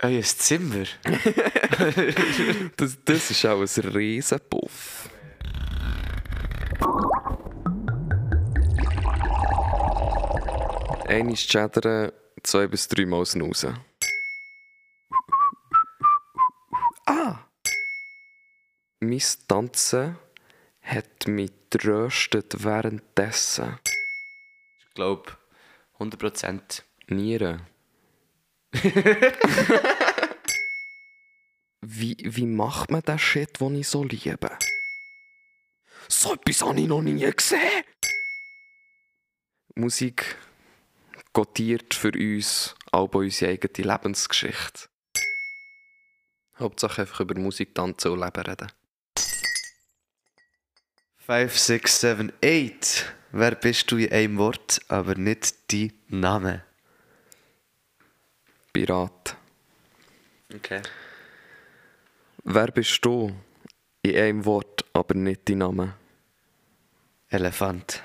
Euer Zimmer? Das, das ist auch ein Riesenpuff. Einmal chattern, zwei bis dreimal snoozen. Ah! Mein Tanzen hat mich tröstet währenddessen. Ich glaube, 100%. Nieren. wie, wie macht man den Shit, den ich so liebe? So etwas habe ich noch nie gesehen! Musik gotiert für uns auch bei unsere eigene Lebensgeschichte. Hauptsache einfach über Musik, Tanzen und Leben reden. 5, 6, 7, 8. Wer bist du in einem Wort, aber nicht dein Name? Pirat. Okay. Wer bist du? In einem Wort, aber nicht dein Name. Elefant.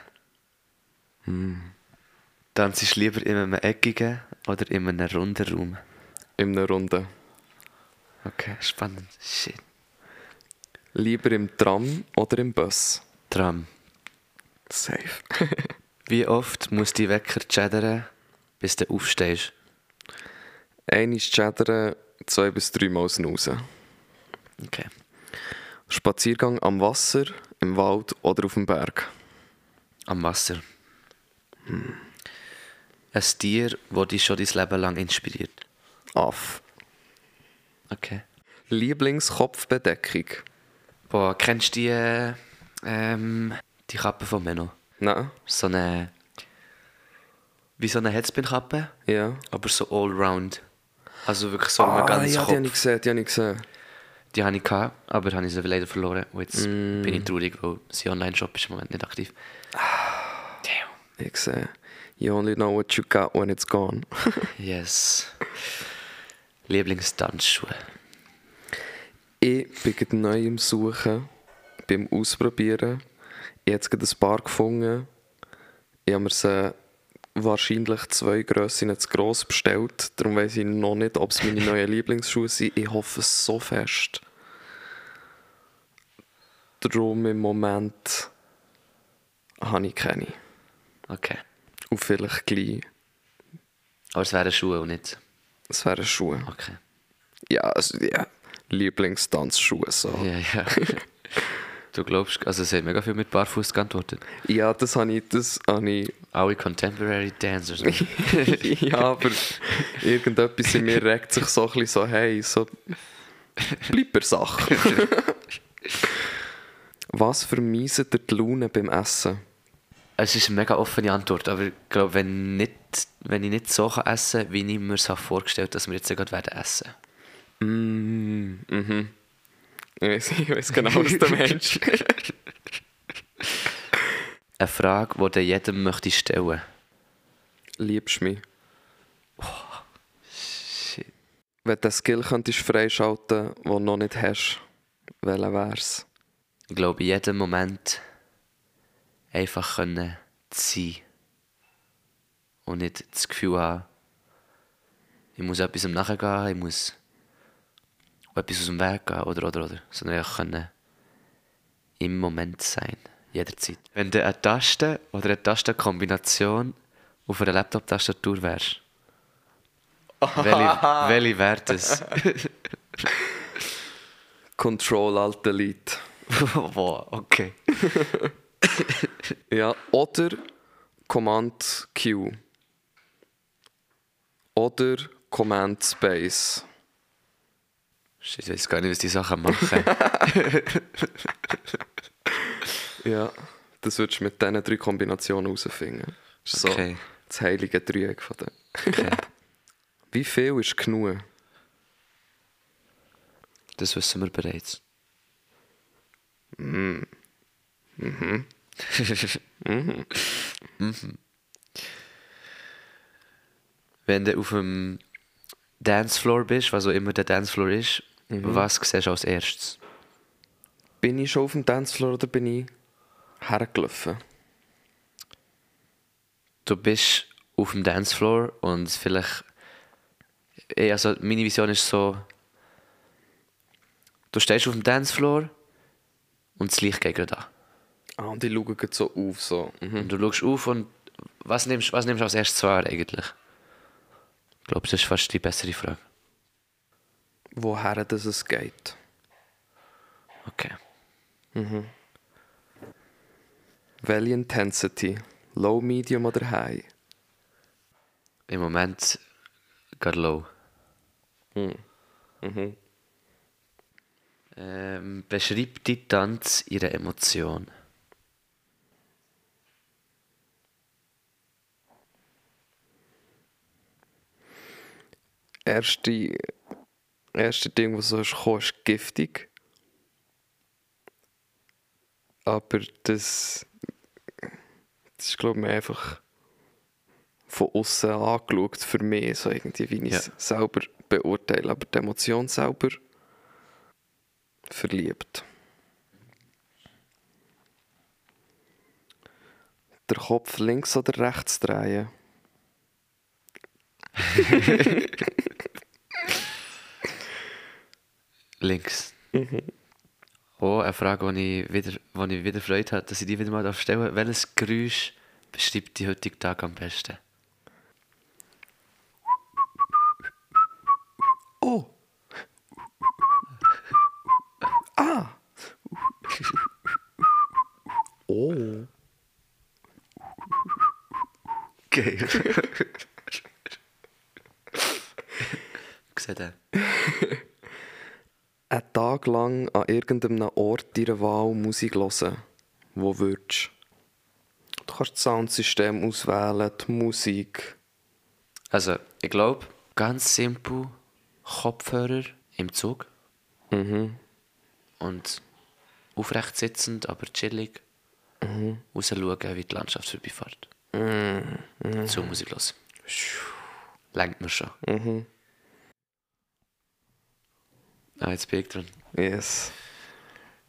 Hm. Tanzst du lieber in einem eckigen oder in einem runden Raum? In einer Runde. Okay, spannend. Shit. Lieber im Tram oder im Bus? Tram. Safe. Wie oft muss die Wecker chattern, bis du aufstehst? Einmal chattern, zwei bis dreimal snoozen. Okay. Spaziergang am Wasser, im Wald oder auf dem Berg. Am Wasser. Hm. Ein Tier, das dich schon dein Leben lang inspiriert. Aff. Okay. Lieblingskopfbedeckung? Boah, kennst du die, äh, ähm, die Kappe von Menno? Nein. So eine. Wie so eine Headspin-Kappe, Ja. aber so allround. Also wirklich so Ah, ganzes ja, die Kopf. habe ich gesehen, die habe ich gesehen. Die hatte ich, gehabt, aber habe ich sie leider verloren. Und jetzt bin ich traurig, weil sie Online-Shop ist im Moment nicht aktiv. Damn. Ich sehe. You only know what you got when it's gone. Yes. Lieblingstanzschuhe. ich bin neu im Suchen, beim Ausprobieren. Ich habe jetzt ein paar gefunden. Ich habe mir sie wahrscheinlich zwei Grössen zu gross bestellt. Darum weiß ich noch nicht, ob es meine neuen Lieblingsschuhe sind. Ich hoffe es so fest. Darum im Moment habe ich keine. Okay. Und vielleicht gleich. Aber es wären Schuhe und nicht. Es wären Schuhe. Okay. Ja, also, ja. Lieblingstanzschuhe so. Ja, ja. du glaubst, also es hat mega viel mit Barfuß geantwortet. Ja, das habe ich, das habe ich Alle Contemporary Dancers. ja, aber irgendetwas in mir regt sich so ein bisschen so, hey, so, bleib bei Sache. Was vermeiset dir die Laune beim Essen? Es ist eine mega offene Antwort, aber ich glaube, wenn, nicht, wenn ich nicht so kann essen kann, wie ich mir es habe vorgestellt dass wir jetzt gerade werden essen. Mm, mhm. Ich weiß, ich weiß genau, was du meinst. Eine Frage, die du jedem möchte stellen Liebst du mich? Shit. Wenn du Skill könntest freischalten, den du noch nicht hast, welcher wär's? Ich glaube, in jedem Moment einfach können sein. Und nicht das Gefühl haben, ich muss etwas nachgehen, ich muss etwas aus dem Weg gehen oder, oder, oder. Sondern einfach können im Moment sein. Jederzeit. Wenn du eine Taste oder eine Tastenkombination auf einer Laptop-Tastatur wärst, welche, welche wäre das? Control Alt Delete. wow, okay. Ja, oder Command Q. Oder Command Space. Shit, Ich weiß gar nicht, was die Sachen machen. Ja, das würdest du mit diesen drei Kombinationen herausfinden. Das ist Okay. so das heilige Dreieck von dem. Okay. Wie viel ist genug? Das wissen wir bereits. Mhm. Wenn du auf dem Dancefloor bist, was auch immer der Dancefloor ist, was siehst du als erstes? Bin ich schon auf dem Dancefloor oder bin ich hergelaufen? Du bist auf dem Dancefloor und vielleicht ey, also meine Vision ist so, du stehst auf dem Dancefloor und das Licht geht gerade an. Ah, und die schauen so auf, so. Mhm. Und du schaust auf und was nimmst, was nimmst du als erstes wahr eigentlich? Ich glaube, das ist fast die bessere Frage. Woher das es geht. Okay. Welche Intensity? Low, Medium oder High? Im Moment gerade low. Ähm, beschreib die Tanz ihre Emotion. Erste, erste Ding, was so ist ist giftig. Aber das, das ist, glaube ich, einfach von außen angeschaut für mich, so irgendwie, wie ich es Ja. selber beurteile. Aber die Emotion selber verliebt. Der Kopf links oder rechts drehen. Links. Oh, eine Frage, die ich wieder, wo ich wieder Freude habe, dass ich die wieder mal stellen darf. Welches Geräusch beschreibt die heutige Tag am besten? Oh! Ah! Oh! Geil. Seht ihr? Einen Tag lang an irgendeinem Ort deiner Wahl Musik hören. Wo würdest du? Du kannst das Soundsystem auswählen, die Musik. Also, ich glaube, ganz simpel Kopfhörer im Zug. Und aufrecht sitzend, aber chillig. Raus schauen, wie die Landschaft vorbeifährt. So Musik los. Lenkt mir schon. Ah, jetzt bin ich dran. Yes.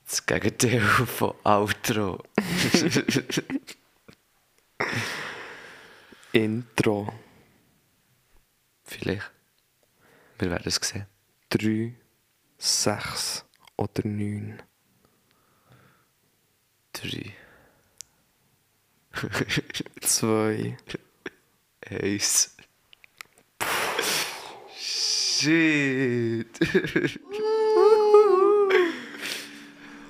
Das Gegenteil von Outro. Intro. Vielleicht. Wir werden es sehen. 3, 6 oder 9. Drei. 2. Eins. Shit.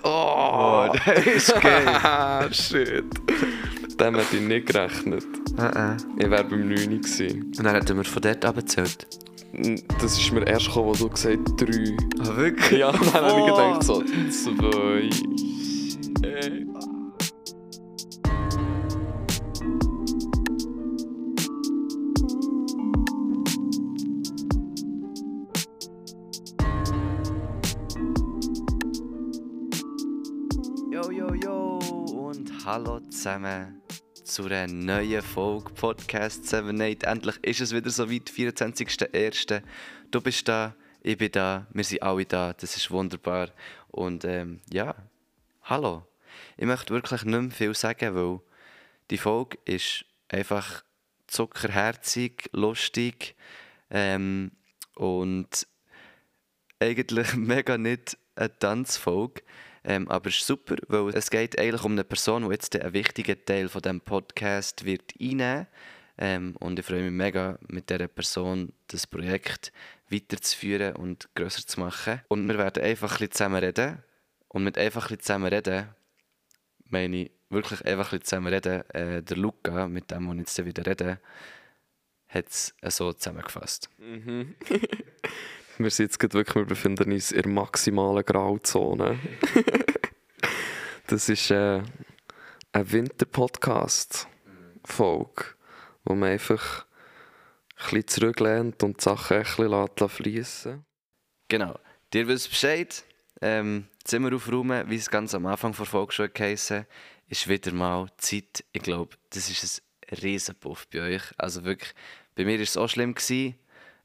Oh, das ist geil. ah, shit. Dem hätte ich nicht gerechnet. Ich wäre beim 9 gewesen. Und dann hätten wir von dort abgezählt. Das ist mir erst gekommen, als du gesagt hast 3. Ah, wirklich? Ja, dann habe ich gedacht so 2. zusammen zu einer neuen Folge Podcast 78. Endlich ist es wieder so weit, 24.01. Du bist da, ich bin da, wir sind alle da, das ist wunderbar. Und ähm, ja, hallo. Ich möchte wirklich nicht mehr viel sagen, weil die Folge ist einfach zuckerherzig, lustig ähm, und eigentlich mega nicht eine Tanzfolge. Ähm, aber es ist super, weil es geht eigentlich um eine Person, die jetzt einen wichtigen Teil von dem Podcast wird einnehmen ähm, Und ich freue mich mega, mit dieser Person das Projekt weiterzuführen und grösser zu machen. Und wir werden einfach ein zusammen reden. Und mit einfach ein zusammen reden, meine ich wirklich einfach ein zusammen reden. Äh, der Luca, mit dem, ich jetzt wieder rede, hat es so zusammengefasst. Wir sind jetzt wirklich, wir befinden uns in der maximalen Grauzone. das ist äh, ein Winter-Podcast-Folge, wo man einfach ein bisschen zurücklehnt und die Sachen ein bisschen fließen Genau. Dir wisst Bescheid. Ähm, Zimmer aufräumen, wie es ganz am Anfang der Folge schon geheißen ist wieder mal Zeit. Ich glaube, das ist ein Riesenpuff bei euch. Also wirklich, bei mir war es auch schlimm. Gewesen.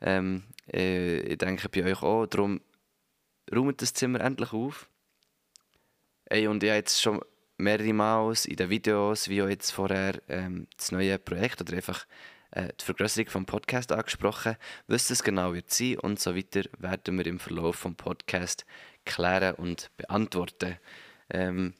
Ähm, äh, ich denke bei euch auch. Darum räumt das Zimmer endlich auf. Ey, und ich habe jetzt schon mehrere Mal in den Videos, wie auch jetzt vorher, ähm, das neue Projekt oder einfach äh, die Vergrößerung vom Podcast angesprochen. Was es genau wird sein und so weiter, werden wir im Verlauf vom Podcast klären und beantworten. Ähm,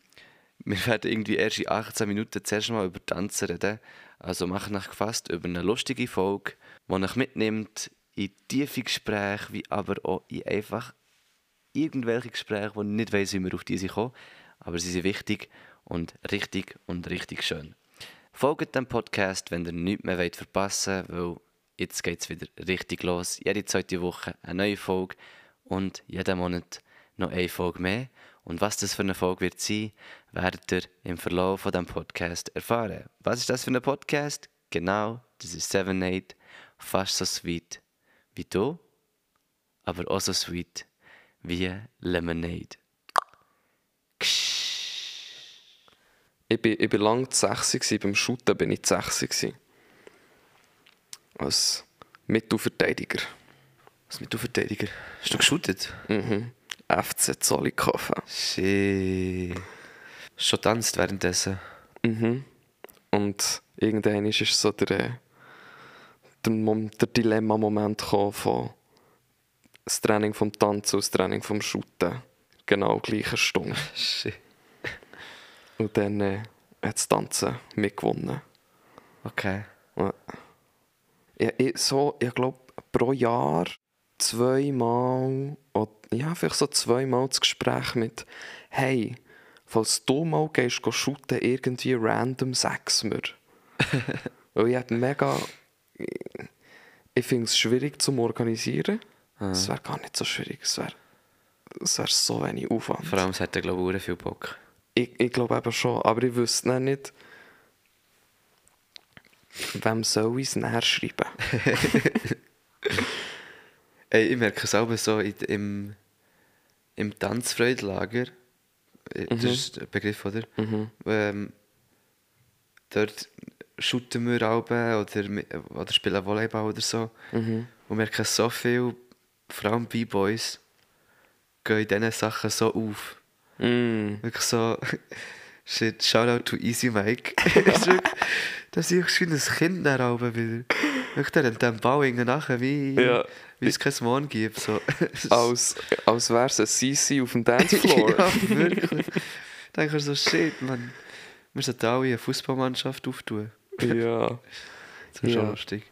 wir werden irgendwie erst in 18 Minuten zuerst mal über Tanzen reden. Also machen euch gefasst über eine lustige Folge, die euch mitnimmt in tiefe Gespräche, wie aber auch in einfach irgendwelche Gespräche, wo ich nicht weiss, wie wir auf diese kommen. Aber sie sind wichtig und richtig und richtig schön. Folgt dem Podcast, wenn ihr nichts mehr wollt verpassen wollt, weil jetzt geht es wieder richtig los. Jede zweite Woche eine neue Folge und jeden Monat noch eine Folge mehr. Und was das für eine Folge wird sein, werdet ihr im Verlauf von diesem Podcast erfahren. Was ist das für ein Podcast? Genau, das ist 7-8, fast so sweet wie du, aber auch so sweet wie Lemonade. Ich bin, ich bin lange 6 beim Shooten bin ich 6 Als Mittelverteidiger. Was mit du Verteidiger? Hast du geshootet? Mhm. FC Zollikofen. Shit. Schon tanzt währenddessen. Mhm. Und irgendwann ist es so der, äh, der, Mom- der Dilemma-Moment von das Training vom Tanzen und das Training vom Shooten. Genau gleiche Stunde. Shit. Und dann äh, hat das Tanzen mitgewonnen. Okay. Ja. Ja, ich, so, ich glaube, pro Jahr zweimal, oder, ja, vielleicht so zweimal das Gespräch mit, hey, falls du mal gehst, go shooten, irgendwie random, sag's mir. Weil ich hab mega, ich finde es schwierig zum Organisieren. Es wäre gar nicht so schwierig, es wäre wär so wenig Aufwand. Vor allem, es hat er, glaube ich, viel Bock. Ich, ich glaube eben schon, aber ich wüsste dann nicht, wem soll ich es näher schreiben. Ey, ich merke es auch so in, im, im Tanzfreudlager. Äh, Das ist der Begriff, oder? Ähm, dort shooten wir auch oder, oder spielen Volleyball oder so. Und merken so viel, vor allem B-Boys, gehen in diesen Sachen so auf. Mm. Wirklich so, shit, Shoutout to Easy Mike. Da sehe ich schon ein Kind nach oben wieder. Wirklich, der Ball irgendwie nachher, wie, Ja. wie es kein Morgen gibt. So. Als, als wäre es ein CC auf dem Dancefloor. ja, wirklich. Dann denkst du so, shit, man. Wir sollten alle eine Fußballmannschaft auftun. Ja. Das schon Ja. lustig.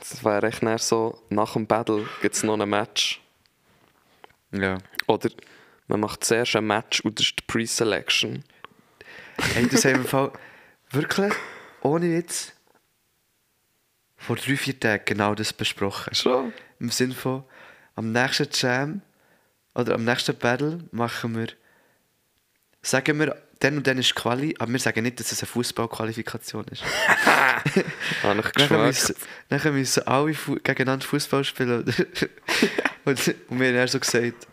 Das wäre echt dann so, nach dem Battle gibt es noch ein Match. Ja. Oder man macht zuerst ein Match und das ist die Pre-Selection. Hey, das haben wir Fall wirklich, ohne Witz, vor drei, vier Tagen genau das besprochen. Schon? Im Sinne von, am nächsten Jam oder am nächsten Battle machen wir, sagen wir, dann und dann ist Quali, aber wir sagen nicht, dass es eine Fußballqualifikation ist. Ich Nachher geschmeckt. müssen, nachher müssen alle Fu gegeneinander Fußball spielen. Und, und wir haben dann so gesagt,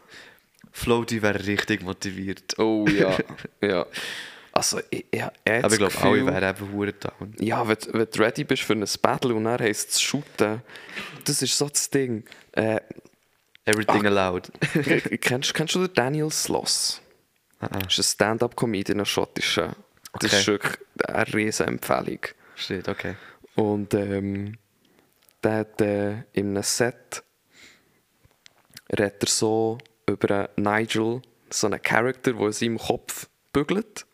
Floaty wäre richtig motiviert. Oh ja, ja. Also, ich, ich, ich habe Aber ich glaube, alle wären eben hure down. Ja, wenn, wenn du ready bist für ein Battle und dann heisst es shooten, das ist so das Ding. Äh, Everything allowed. kennst, kennst du den Daniel Sloss? Das ist ein Stand-up-Comedian, ein schottischer. Das Okay. ist wirklich eine riesen Empfehlung. Shit, okay. Und ähm, der hat äh, in einem Set redet er so über Nigel, so einen Charakter, der in seinem Kopf bügelt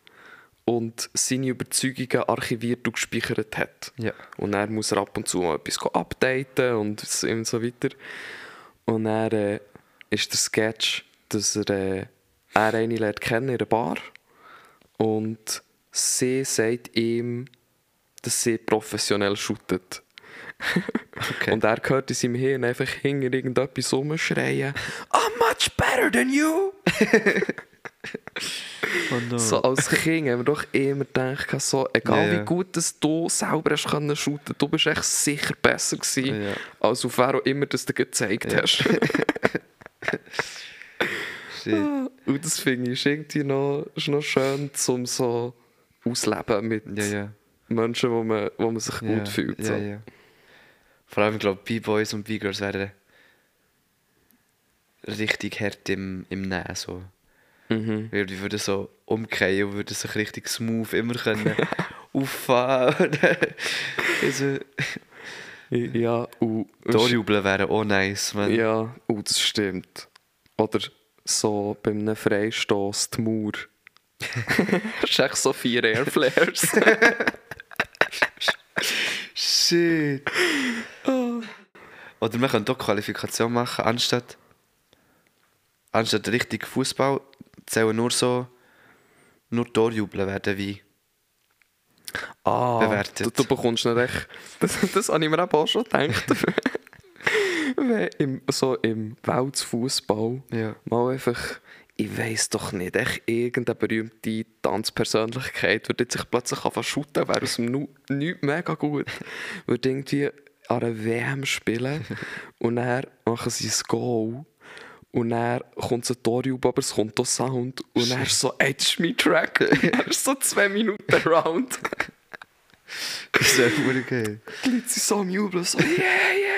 und seine Überzeugungen archiviert und gespeichert hat. Ja. Und dann muss er ab und zu mal etwas updaten und so und so weiter. Und dann äh, ist der Sketch, dass er, äh, er eine lernt kennen in einer Bar und sie sagt ihm, dass sie professionell shootet. Okay. Und er hört in seinem Hirn einfach hinter irgendetwas rumschreien I'm much better than you! Oh no. So als Kind haben wir doch immer gedacht, so, egal ja. wie gut dass du selber hast können shooten, du bist echt sicher besser gewesen, Ja. als auf wer auch immer das dir gezeigt Ja. hast. Shit. Und das finde ich irgendwie noch, ist noch schön, zum so ausleben mit Ja, ja. Menschen, wo man, wo man sich ja. gut fühlt. So. Vor allem, ich glaube, B-Boys und B-Girls wären richtig hart im, im Nähen. So. Mhm. Weil die würden so umkehren und würden sich richtig smooth immer können auffahren. also, Ja, und... Torjubeln wäre auch nice, man. Ja, oh, das stimmt. Oder so bei einem Freistoß die Mauer. das ist echt so vier Airflares. Shit. Oder wir können doch Qualifikation machen, anstatt, anstatt richtig Fußball zählen nur so, nur Torjubeln werden wie. ah, Bewertet. Du, du bekommst nicht echt... Das, das habe ich mir auch schon gedacht. Wenn im, so im Weltfußball Ja. mal einfach... Ich weiß doch nicht, echt irgendeine berühmte Tanzpersönlichkeit würde sich plötzlich anfangen shooten, wäre aus dem Nu nichts mega gut. Würde irgendwie an einer WM spielen und dann machen sie ein Goal und dann kommt ein Torjubel, aber es kommt auch Sound und dann ist so, ist mein Track. dann ist so zwei Minuten Round. Das wäre verdammt geil. Die Leute sind so am Jubeln, so, yeah, yeah.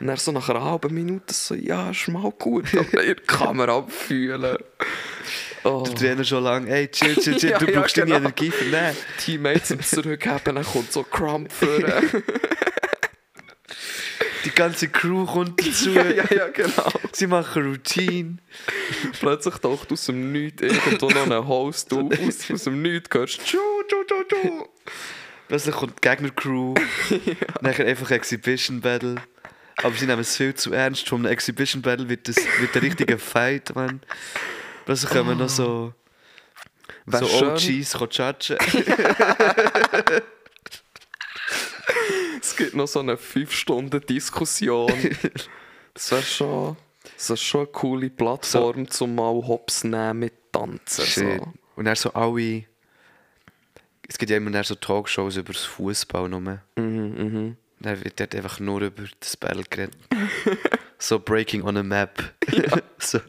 Und dann so nach einer halben Minute so, ja, ist mal gut, aber ihr Kamera abfühlen. Oh. Der Trainer schon lange, ey, chill, chill, chill, Ja, du ja, brauchst deine genau. Energie für den. Teammates im Zurückhaben, dann kommt so Crump für. Die ganze Crew kommt dazu. ja, ja, ja, genau. Sie machen Routine. Plötzlich taucht aus dem Nichts irgendwo noch ein Host auf. Aus, aus dem Nichts hörst du «Tschu, tschu, tschu, tschu». Plötzlich kommt die Gegner-Crew. Nachher einfach Exhibition Battle. Aber sie nehmen es viel zu ernst. Vom Exhibition Battle wird, das, wird der richtige Fight, man. Plötzlich kommen noch so, Wär so schön. OGs judgen. Es gibt noch so eine 5-Stunden-Diskussion. Das wäre schon, das wär schon eine coole Plattform, zum mal Hops nehmen mit Tanzen. So. Und dann so alle... Es gibt ja immer so Talkshows über das Fußball. Mhm, mhm. Dann wird dort einfach nur über das Battle geredet. so Breaking on a Map. so.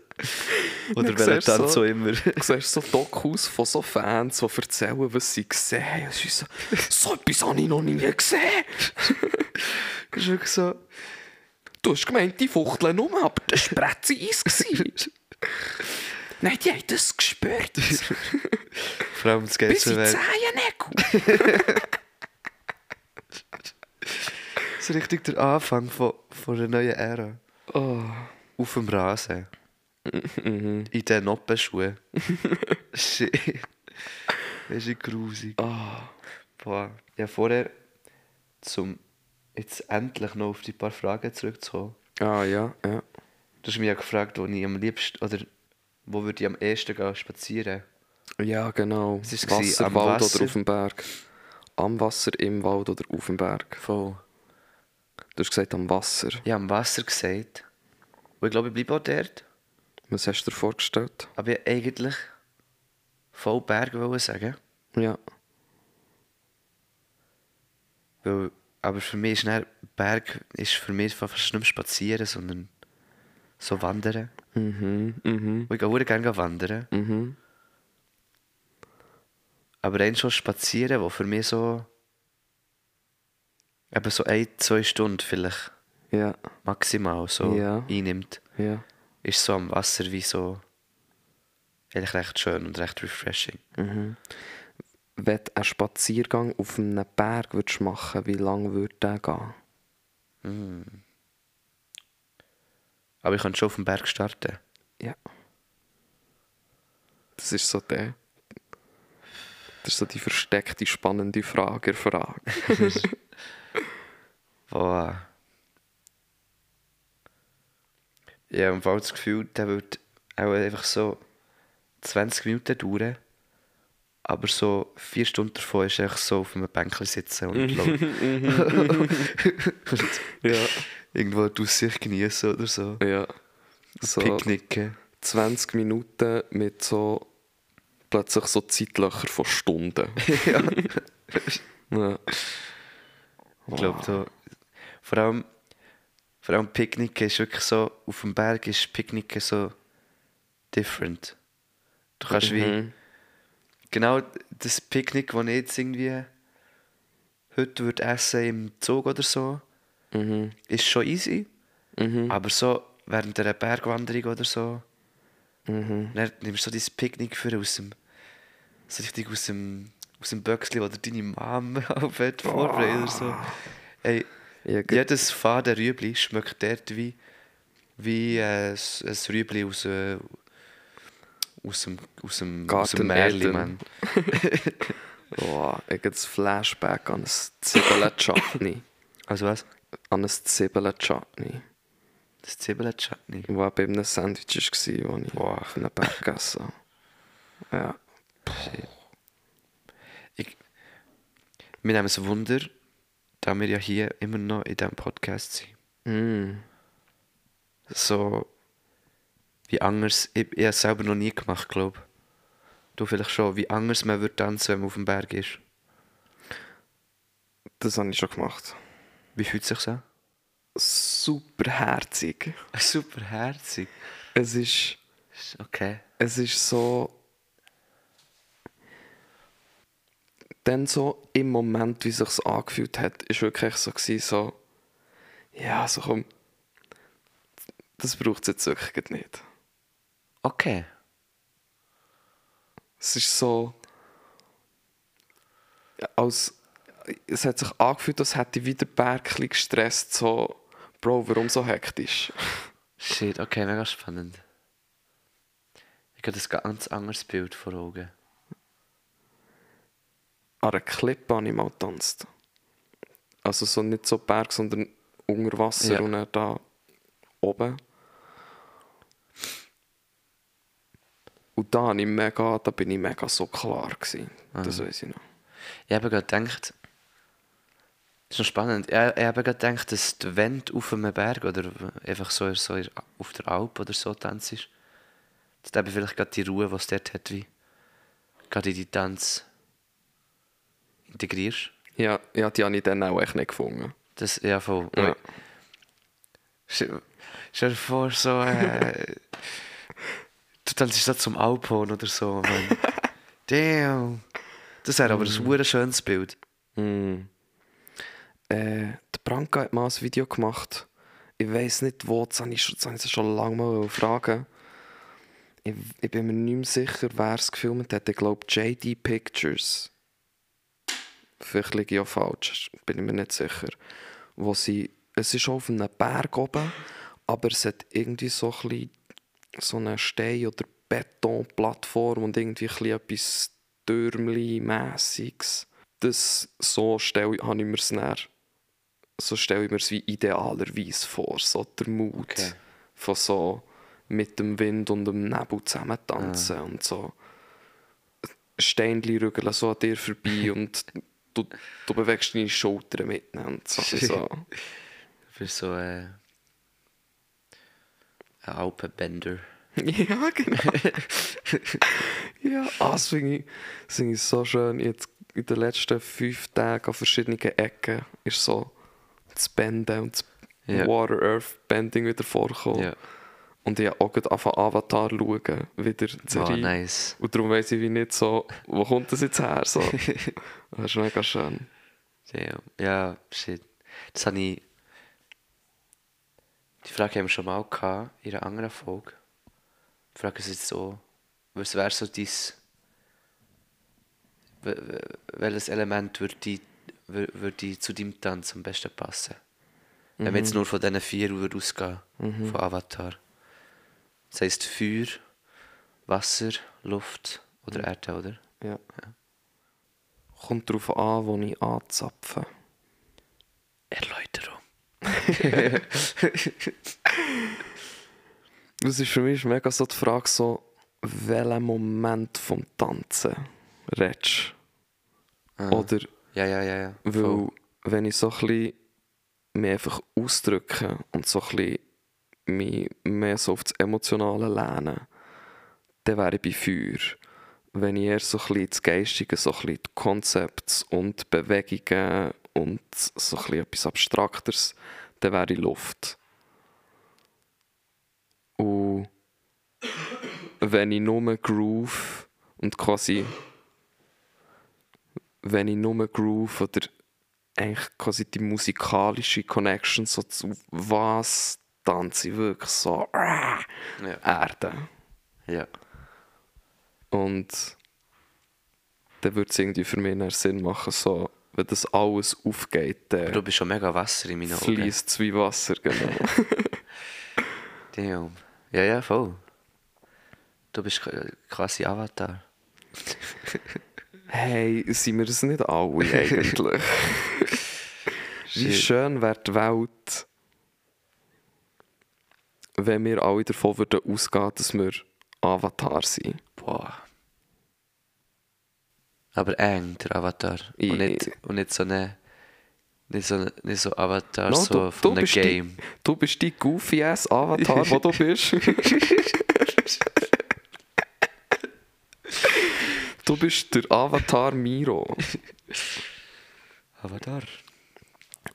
Oder welcher Tanz so- immer. Du siehst so Dokus von so Fans, die erzählen, was sie gesehen haben. Es ist so, so etwas habe ich noch nie gesehen. Das ist wirklich so... Du hast gemeint, die Fuchteln nur, aber das war gewesen. Nein, die haben das gespürt. Vor allem das Bis Geilste in die. Zehennägel. So richtig der Anfang von, von einer neuen Ära. Oh. Auf dem Rasen. Mhm. In den Noppenschuhen. Shit. Das ist grusig. Ah. Boah. Ja, vorher, zum jetzt endlich noch auf die paar Fragen zurückzukommen. Ah, ja, ja. Du hast mich ja gefragt, wo ich am liebsten, oder wo würde ich am ehesten gehen spazieren. Ja, genau. Was ist es gewesen? Am Wasserwald Wasser? oder auf dem Berg? Am Wasser, im Wald oder auf dem Berg? Voll. Du hast gesagt am Wasser. Habe am Wasser gesagt. Und ich glaube, ich bleibe auch dort. Was hast du dir vorgestellt? Aber ich eigentlich voll Berg wollen sagen. Ja. Weil, aber für mich ist dann, Berg ist für mich fast nicht spazieren, sondern so wandern. Mhm, mhm, Und ich gehe auch gerne wandern. mhm. Aber dann schon spazieren, wo für mich so eben so ein, zwei Stunden vielleicht Ja, maximal so Ja. einnimmt, ja. ist so am Wasser wie so eigentlich recht schön und recht refreshing. Wenn du einen Spaziergang auf einem Berg würdest machen wie lange würde der gehen? Aber ich könnte schon auf dem Berg starten. Ja. Das ist so der. Das ist so die versteckte, spannende Frage, Frage. Boah. Ich habe Fall das Gefühl, der wird auch einfach so 20 Minuten dauern. Aber so vier Stunden davon ist einfach so auf einem Bänkchen sitzen und laut- ja. irgendwo die Aussicht genießen oder so. Ja. So Picknicken. 20 Minuten mit so plötzlich so Zeitlöcher von Stunden. ja. ja. Ich glaube, da, vor allem, vor allem Picknicken ist wirklich so, auf dem Berg ist Picknicken so different. Du kannst wie, Mhm. genau das Picknick, das ich jetzt irgendwie heute würde essen im Zug oder so, Mhm. ist schon easy. Mhm. Aber so während einer Bergwanderung oder so, Mhm. dann nimmst du so dein Picknick für aus dem, so richtig aus dem, aus dem Böckchen, oder deine Mom auf vorbereitet oder so. Ey, Ja, Jedes fade Rüebli schmeckt dort wie, wie äh, ein ein Rüebli aus, äh, aus dem, aus dem, aus dem Märli. Mann. Oh, ich habe das Flashback an ein Zwiebeln-Chutney. Also was? an ein Zwiebeln-Chutney. Das Zwiebeln-Chutney. Das bei einem Sandwich war, das ich Boah. auf einem Berg gegessen habe. Ja. Ich, wir nehmen es Wunder, da wir ja hier immer noch in diesem Podcast sind. Mm. So wie anders, ich, ich habe es selber noch nie gemacht, glaube Du vielleicht schon, wie anders man würde tanzen, wenn man auf dem Berg ist. Das habe ich schon gemacht. Wie fühlt es sich an? Super herzig. Super herzig. Es ist, Okay. es ist so. Dann so im Moment, wie sich angefühlt hat, ist wirklich so gewesen, so. Ja, so komm. Das braucht es jetzt wirklich nicht. Okay. Es ist so. Als, es hat sich angefühlt, als hätte ich wieder Bergli gestresst. So, Bro, warum so hektisch? Shit, okay, mega spannend. Ich habe ein ganz anderes Bild vor Augen. An einer Klippe habe ich mal getanzt. Also so nicht so Berg, sondern unter Wasser Ja. und dann da oben. Und da, ich mega, da bin ich mega so klar gewesen. Das weiß ich noch. Ich habe gerade gedacht, das ist noch spannend, ich, ich habe gerade gedacht, dass die Wände auf einem Berg oder einfach so, so auf der Alp oder so tanzt ist, du eben vielleicht gerade die Ruhe, die es dort hat, wie gerade in die Tanz integrierst. Ja, ja, die habe ich dann auch echt nicht gefunden. Das, ja, voll. Ja. Stell dir vor, so, äh, du tanzt so zum Alphorn oder so, man. Damn. Das wäre aber ein mhm. schönes Bild. Mm. Äh, der Branka hat mal ein Video gemacht. Ich weiß nicht wo, das habe ich schon, das ich schon lange mal fragen. Ich, ich bin mir nicht mehr sicher, wer es gefilmt hat. Ich glaube JD Pictures. Vielleicht liege ich auch falsch, bin ich mir nicht sicher. Wo sie, es ist auf einem Berg oben, aber es hat irgendwie so ein bisschen so eine Stein- oder Betonplattform und irgendwie ein etwas Türmli-mässiges. Das, so stelle, habe ich mir es dann, so stelle ich mir es wie idealerweise vor, so der Mut Okay. von so mit dem Wind und dem Nebel zusammen tanzen und so Steinchen rügeln so an dir vorbei und du, du bewegst deine Schultern mit ihnen und so. so. Für so äh, ein Alpenbänder. Ja, genau. ja, ah, das finde ich, das finde ich so schön. Jetzt in den letzten fünf Tagen an verschiedenen Ecken ist so das Benden und das Ja. Water-Earth-Bending wieder vorgekommen. Ja. Und ich habe auch gerade angefangen, Avatar zu schauen, wieder die Oh, Serie. nice. Und darum weiss ich wie nicht so, wo kommt das jetzt her? So. das ist mega schön. Damn. Ja, shit. Das habe ich. Die Frage haben wir schon mal gehabt, in einer anderen Folge. Die Frage ist jetzt so: Was wäre so dein. wel- wel- Welches Element würde die, wür- würde zu deinem Tanz am besten passen? Wenn wir jetzt nur von diesen vier ausgehen, von Avatar. Das heisst Feuer, Wasser, Luft oder Erde, oder? Ja. Kommt darauf an, wo ich anzapfe. Erläuterung. Das ist für mich mega so die Frage, so, welchen Moment vom Tanzen redest Ah. Oder, Ja, ja, ja, ja. weil, Voll. wenn ich so ein bisschen mich einfach ausdrücke und so ein bisschen mich mehr so auf das Emotionale lehne, dann wäre ich bei Feuer. Wenn ich eher so ein bisschen das Geistige, so ein bisschen die Konzepte und Bewegungen und so ein bisschen etwas Abstrakteres, dann wäre ich Luft. Und wenn ich nur Groove und quasi wenn ich nur Groove oder eigentlich quasi die musikalische Connection so zu was tanze ich wirklich so Ja. Erde. ja. Und dann würde es irgendwie für mich eher Sinn machen, so wenn das alles aufgeht, Du dann bist schon mega Wasser in meinen Augen. fließt es wie Wasser, genau. Damn. Ja, ja, voll. Du bist quasi Avatar. hey, sind wir es nicht alle eigentlich? wie schön wäre die Welt, wenn wir alle davon würden ausgehen, dass wir Avatar sind. Boah. Aber eng, der Avatar. I- Und nicht, und nicht so eine. Nicht so, nicht so Avatar, No, so du, von du, einem bist Game. Die, du bist die goofy-ass Avatar, wo du bist. du bist der Avatar Miro. Avatar.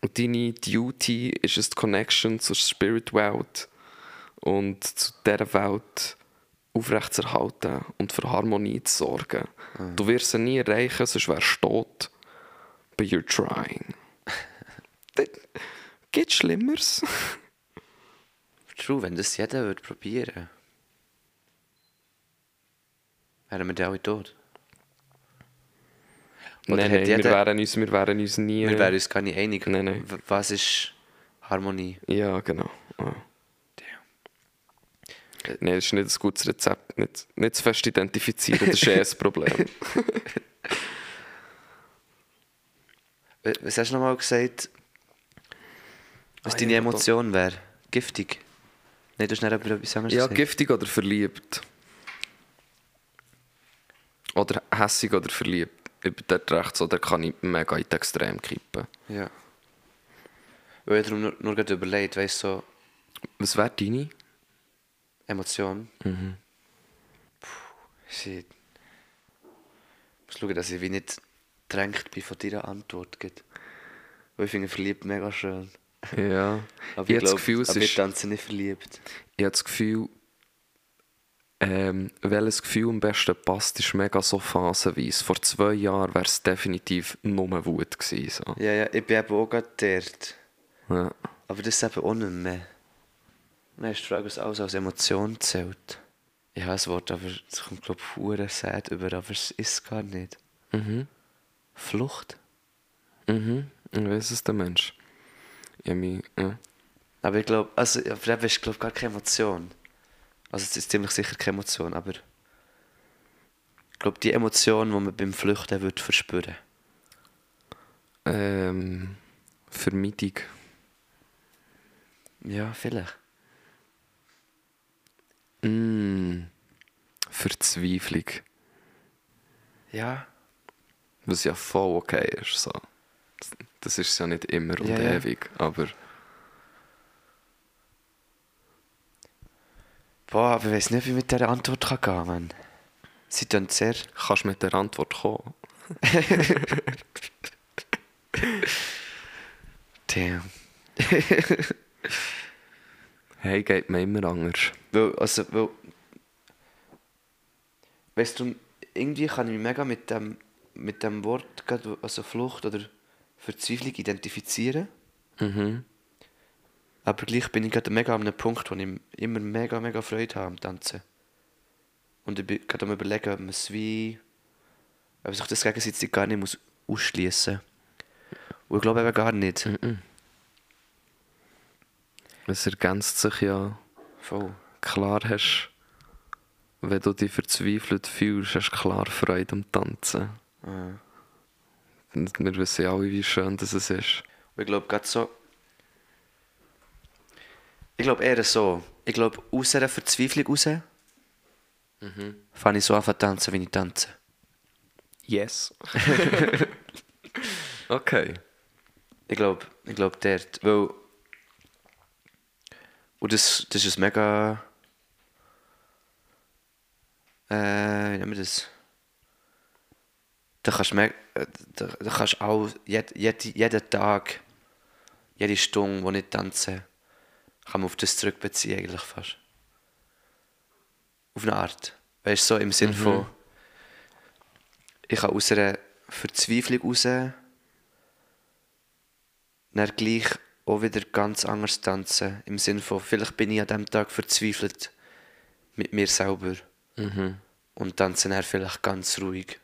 Und deine Duty ist es, die Connection zur Spirit Welt und zu dieser Welt aufrechtzuerhalten und für Harmonie zu sorgen. Du wirst sie nie erreichen, sonst wärst du tot. But you're trying. Geht Schlimmeres? True, wenn das jeder würde probieren, wären wir alle tot. Oder nein, nein, wir wären, uns, wir wären uns nie... Wir wären uns gar nicht einig. Nein, nein. Was ist Harmonie? Ja, genau. Ah. Nein, das ist nicht ein gutes Rezept. Nicht, nicht zu fest identifizieren, das ist eh ein Problem. Was hast du nochmal gesagt? Was Ah, deine ja, Emotion wäre? Giftig? Nein, du hast nicht etwas anderes ja, gesagt. giftig oder verliebt. Oder hässig oder verliebt. Ich bin dort rechts, oder kann ich mega in die Extrem kippen. Ja. Weil ich darum nur, nur gerade überlegt, weißt du, so Was wäre deine? Emotion. Mhm. Puh. Ich muss schauen, dass ich wie nicht drängt bin von deiner Antwort. Geht. Weil ich finde verliebt mega schön. Ja. Aber ich ich habe das glaube, Gefühl, es aber ist... tanze nicht verliebt. Ich habe das Gefühl, ähm, welches Gefühl am besten passt, ist mega so phasenweise. Vor zwei Jahren wäre es definitiv nur Wut gewesen. So. Ja, ja, ich bin eben auch gerade dort. Ja. Aber das ist eben auch nicht mehr. Dann Frage, was alles als Emotion zählt. Ich habe ein Wort, aber es kommt, glaube ich, hure sad über, aber es ist gar nicht. Mhm. Flucht. Mhm. Ich weiß es, der Mensch. Ich mich, ja. Aber ich glaube, also für eben ist glaube gar keine Emotion. Also es ist ziemlich sicher keine Emotion, aber ich glaube die Emotion, die man beim Flüchten würde verspüren. Ähm, Vermeidung. Ja, vielleicht. Verzweiflung. Ja. Was ja voll okay ist. So. Das ist ja nicht immer und Ja, ja. ewig, aber Boah, aber ich weiß nicht, wie ich mit dieser Antwort kann gehen kann. Sie tun sehr. kannst du mit der Antwort kommen. Damn. Hey, geht mir immer anders. Weil, also, weil. Weißt du, irgendwie kann ich mich mega mit dem, mit dem Wort, also Flucht oder Verzweiflung, identifizieren. Mhm. Aber gleich bin ich gerade mega an einem Punkt, wo ich immer mega, mega Freude habe am Tanzen. Und ich bin gerade am überlegen, ob man es wie. ob sich das gegenseitig gar nicht muss ausschließen muss. Und ich glaube eben gar nicht. Es ergänzt sich ja. Voll. Klar hast, wenn du dich verzweifelt fühlst, hast du klar Freude am Tanzen. Ja. Und wir wissen ja alle, wie schön das es ist. Und ich glaube gerade so. Ich glaube eher so. Ich glaube, aus einer Verzweiflung raus fange ich so an zu tanzen, wie ich tanze. Yes. okay. Ich glaube, ich glaube dort. Weil. Und das, das ist ein mega. Äh, wie nennen wir das? Da kannst du me- äh, da, da kannst auch jed, jed, jeden Tag, jede Stunde, wo ich tanze, kann man auf das zurückbeziehen eigentlich fast. Auf eine Art. Weißt du, so im Sinn von, ich kann aus einer Verzweiflung raus dann gleich auch wieder ganz anders tanzen. Im Sinne von, vielleicht bin ich an diesem Tag verzweifelt mit mir selber. Und tanze dann vielleicht ganz ruhig.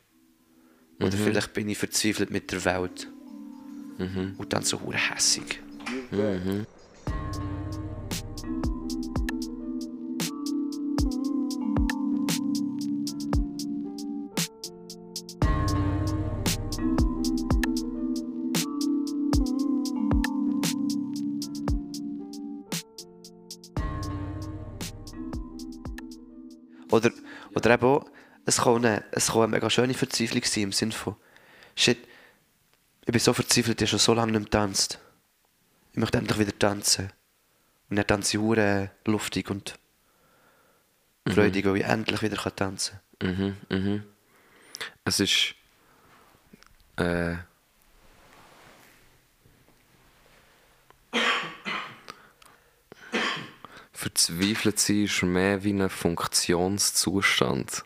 Oder vielleicht bin ich verzweifelt mit der Welt. Und dann so hure hässig. Oder, oder eben auch, es kann, eine, es kann eine mega schöne Verzweiflung sein im Sinne von, shit, ich bin so verzweifelt, ich habe schon so lange nicht mehr getanzt. Ich möchte endlich wieder tanzen. Und dann tanze ich hure luftig und freudig, weil ich endlich wieder kann tanzen Mhm, mhm. Es ist. Äh. Verzweifelt sein ist mehr wie ein Funktionszustand.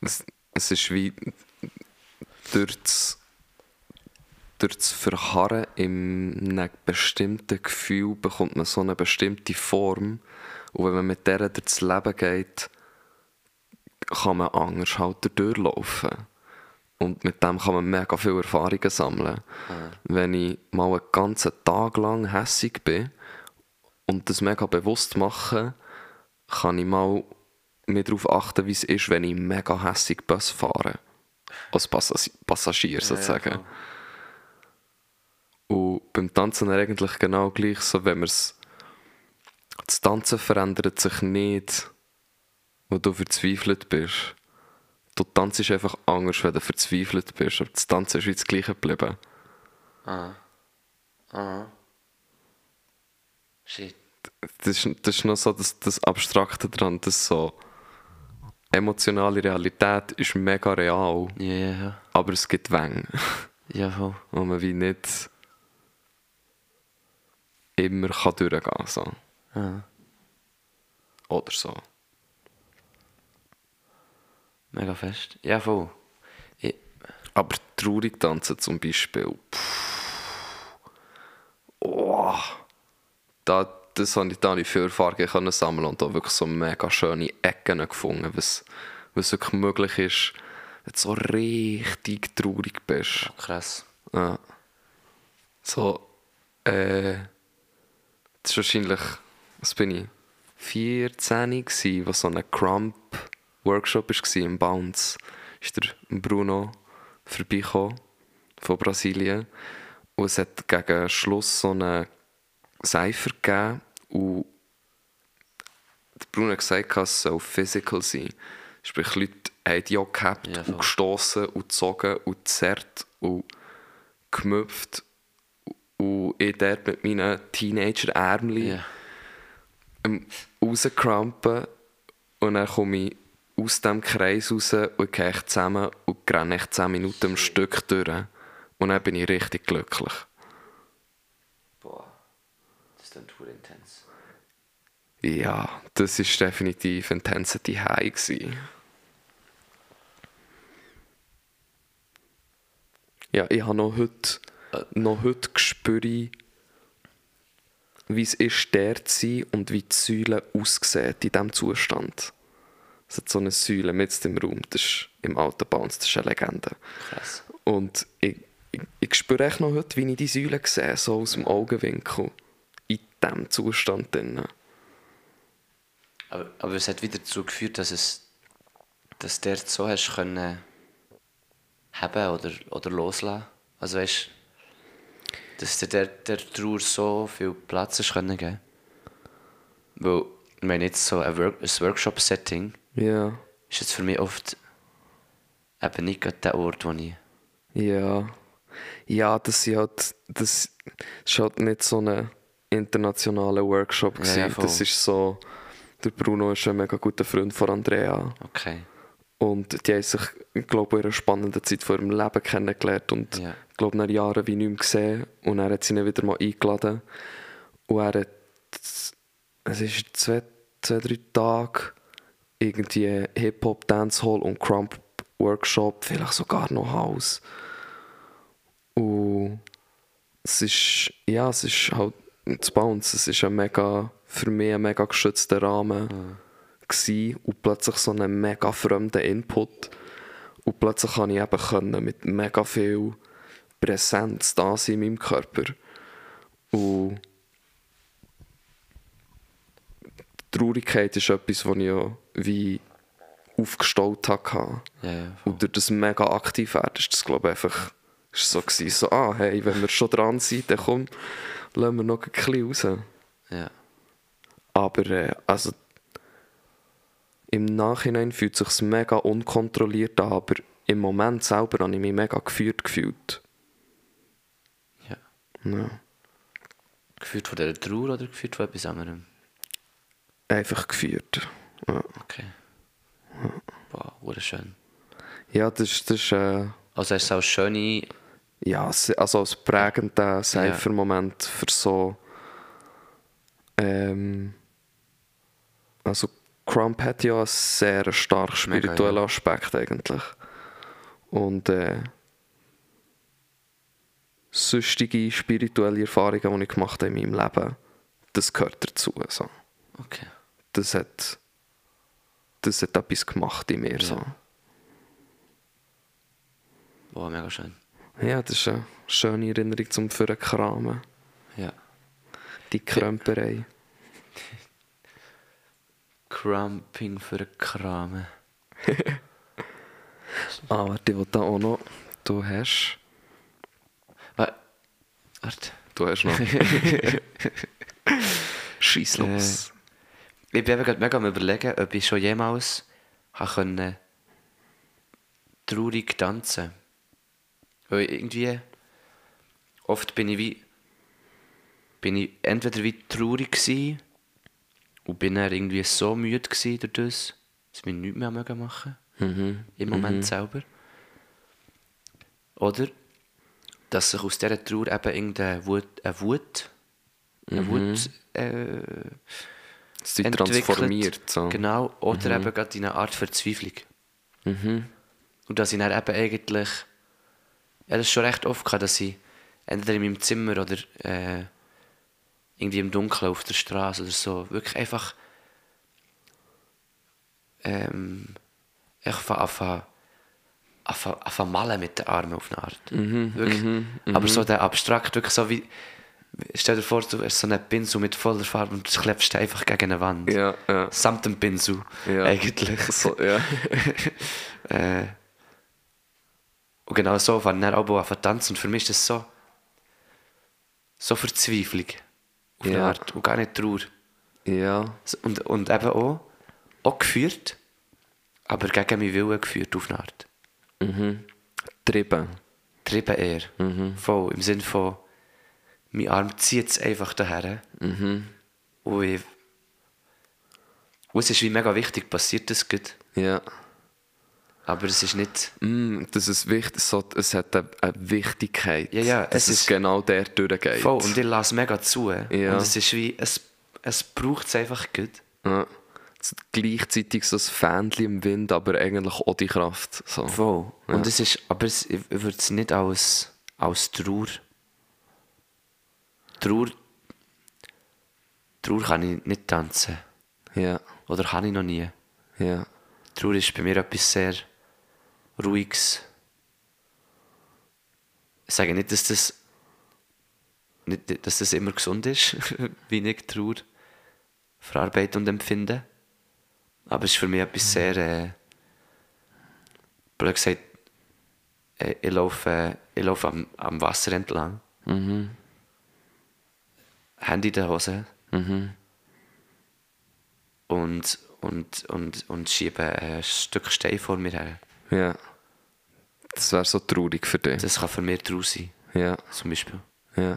Es, es ist wie durch das, durch das Verharren in einem bestimmten Gefühl bekommt man so eine bestimmte Form. Und wenn man mit der durchs Leben geht, kann man anders halt durchlaufen. Und mit dem kann man mega viele Erfahrungen sammeln. Wenn ich mal einen ganzen Tag lang hässig bin und das mega bewusst mache, kann ich mal mir darauf achten, wie es ist, wenn ich mega hässig Bus fahre. Als Passas Passagier sozusagen. Und beim Tanzen eigentlich genau gleich, so wenn man es. Das Tanzen verändert sich nicht, wo du verzweifelt bist. Du tanzt einfach anders, wenn du verzweifelt bist. Aber das Tanzen ist wie das Gleiche geblieben. Shit. Das ist, das ist noch so das, das Abstrakte daran, dass so emotionale Realität ist mega real, Ja, ja, ja. aber es gibt Wänge, Ja, voll. wo man wie nicht immer kann durchgehen kann. So. Ah, Oder so. Mega fest. Ja, voll. Ich, Aber traurig tanzen zum Beispiel. Oh. Da, das habe ich, da ich viel können sammeln und da wirklich so mega schöne Ecken gefunden, was, was wirklich möglich ist, wenn du so richtig traurig bist. krass. Ja. So, äh, das ist wahrscheinlich, was bin ich, 14 gsi, was so ein Crump-Workshop war im Bounce. Ist der Bruno vorbeigekommen, von Brasilien. Und es hat gegen Schluss so einen Cypher gegeben und der Bruno hat gesagt, es soll physical sein. Sprich, Leute haben die auch gehabt Ja, und gestossen und gezogen und gezerrt und gemüpft. Und ich dort mit meinen Teenager-Ärmchen Ja. ähm, rauskrampen und dann komme ich aus dem Kreis raus und gehe echt zusammen und renne echt 10 Minuten am Stück durch. Und dann bin ich richtig glücklich. Boah. Das ist dann total intens. Ja, das war definitiv Intensity High. Gewesen. Ja, ich habe noch heute, noch heute gespürt, wie es ist, der zu sein und wie die Säule aussieht in diesem Zustand. Es hat so eine Säule mit im Raum, das ist im alten Bounce, das ist eine Legende. Krass. Und ich, ich, ich spüre echt noch heute, wie ich die Säule sehe, so aus dem Augenwinkel. In diesem Zustand drin. Aber, aber es hat wieder dazu geführt, dass es dass der so hast können haben oder, oder loslassen. Also weißt dass dir der, der Trauer so viel Platz hast können geben. Weil, ich meine jetzt so ein, Work, ein Workshop-Setting Ja, ist jetzt für mich oft eben nicht gerade der Ort, wo ich... ja. Ja, das, sind halt, das ist halt nicht so ein internationaler Workshop. Ja, gewesen. ja, das ist so, der Bruno ist ein mega guter Freund von Andrea. Okay. Und die haben sich, ich glaube, in einer spannenden Zeit von ihrem Leben kennengelernt und Ja. ich glaube, nach Jahren wie nicht mehr gesehen. Und er hat sie dann wieder mal eingeladen. Und er hat, es ist zwei, zwei drei Tage irgendwie Hip-Hop, Dancehall und Crump-Workshop, vielleicht sogar noch House. Und es ist, ja, es ist halt das Bounce, es ist ein mega, für mich ein mega geschützter Rahmen gewesen und plötzlich so einen mega fremden Input. Und plötzlich kann ich eben können mit mega viel Präsenz da sein in meinem Körper. Und Traurigkeit ist etwas, das ich ja wie aufgestaut hatte. Ja, ja. Und durch das mega aktiv werden, ist das, glaube ich, einfach ist so, gewesen, so, ah, hey, wenn wir schon dran sind, dann komm, lassen wir noch ein bisschen raus. ja. Aber, äh, also, im Nachhinein fühlt es sich mega unkontrolliert an, aber im Moment selber habe ich mich mega geführt gefühlt. ja. Ja. Geführt von dieser Trauer oder geführt von etwas anderem? Einfach geführt. Ja, Okay. Wow, wurde schön. ja das, ist- das ist, äh, Also hast du auch schöne... ja, also als prägender Cypher-Moment für so. Ähm, also, Crump hat ja einen sehr stark Mega, spirituellen ja. Aspekt eigentlich. Und äh, sonstige spirituelle Erfahrungen, die ich gemacht habe in meinem Leben, das gehört dazu. So. Okay. Das, hat, das hat etwas gemacht in mir. So. Wow, mega schön. Ja, das ist eine schöne Erinnerung zum für Kramen. Ja. Die Krömperei. Crumping für den Kram. Ah, warte, ich will da auch noch. Du hast. Wa- Warte. Du hast noch. Scheiß los. Ich bin gerade mega am überlegen, ob ich schon jemals können traurig tanzen Weil irgendwie oft bin ich wie bin ich entweder wie traurig und bin dann irgendwie so müde gsi durch das, dass ich mir nichts mehr mögen machen Mhm. im Moment selber. Oder dass sich aus dieser Trauer eben irgendeine Wut, eine Wut, eine Wut äh, Entwickelt. transformiert. So. Genau, oder eben gerade in eine Art Verzweiflung. Mhm. Und dass ich dann eben eigentlich, ja, das ist schon recht oft gehabt, dass ich entweder in meinem Zimmer oder äh, irgendwie im Dunkeln auf der Straße oder so, wirklich einfach ähm, ich fange anfangen, malen mit den Armen auf eine Art. wirklich. Aber so der abstrakt, wirklich so wie, stell dir vor, du hast so einen Pinsel mit voller Farbe und du klebst einfach gegen eine Wand. Ja, ja. Samt dem Pinsel, Ja. eigentlich. So, ja. äh, und genau so fange ich dann auch an tanzen. Und für mich ist das so, so Verzweiflung. Auf eine Ja. Art. Und gar nicht Trauer. ja. Und, und eben auch, auch geführt, aber gegen meinen Willen geführt auf eine Art. Trieben. Trieben eher. Voll, im Sinne von, mein Arm zieht es einfach daher. Und, ich, und es ist wie mega wichtig, passiert das gut. Ja. Aber es ist nicht... Mm, das ist wichtig, so, es hat eine, eine Wichtigkeit, Ja, ja, es ist- genau der durchgeht. Voll, und ich lasse mega zu. Ja. Und es ist wie, es, es braucht es einfach gut. ja. Gleichzeitig so ein Fähnchen im Wind, aber eigentlich auch die Kraft. So. Voll. Und es ist, aber es, ich würde es nicht als, als Trauer. Trauer. Trauer kann ich nicht tanzen. Ja, Oder kann ich noch nie. ja, Trauer ist bei mir etwas sehr Ruhiges. Ich sage nicht, dass das, nicht, dass das immer gesund ist, wie ich Trauer verarbeite und empfinde. Aber es ist für mich etwas sehr, äh, blöd gesagt, äh, ich laufe, ich laufe am, am Wasser entlang. Handy in der Hose. Und, und, und, und schiebe ein Stück Stein vor mir her. ja. Das wäre so traurig für dich. Das kann für mich Trauer sein, Ja, zum Beispiel. ja,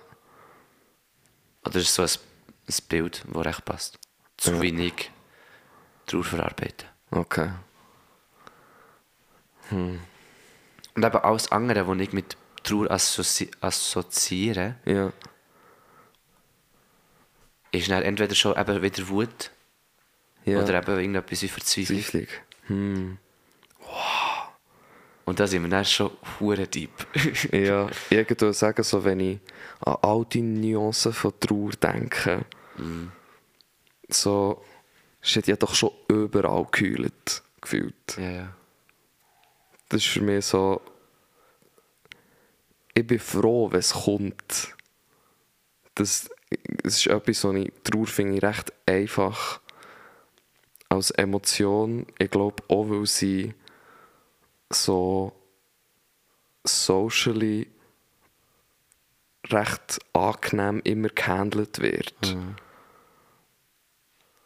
Oder es ist so ein, ein Bild, das recht passt. Zu wenig Trauer verarbeiten. okay. Und eben alles andere, was ich mit Trauer assozi assoziiere, Ja, ist dann entweder schon eben wieder Wut ja. oder eben irgendetwas wie Verzweiflung. Verzweiflung. Und da sind wir dann schon hure deep. Ja, ich würde sagen, so, wenn ich an all die Nuancen von Trauer denke, so, es hat ja doch schon überall gekühlt, gefühlt. ja, ja. das ist für mich so. Ich bin froh, wenn es kommt. Das, das ist etwas, was ich Trauer finde recht einfach als Emotion. Ich glaube auch, weil sie so socially recht angenehm immer gehandelt wird.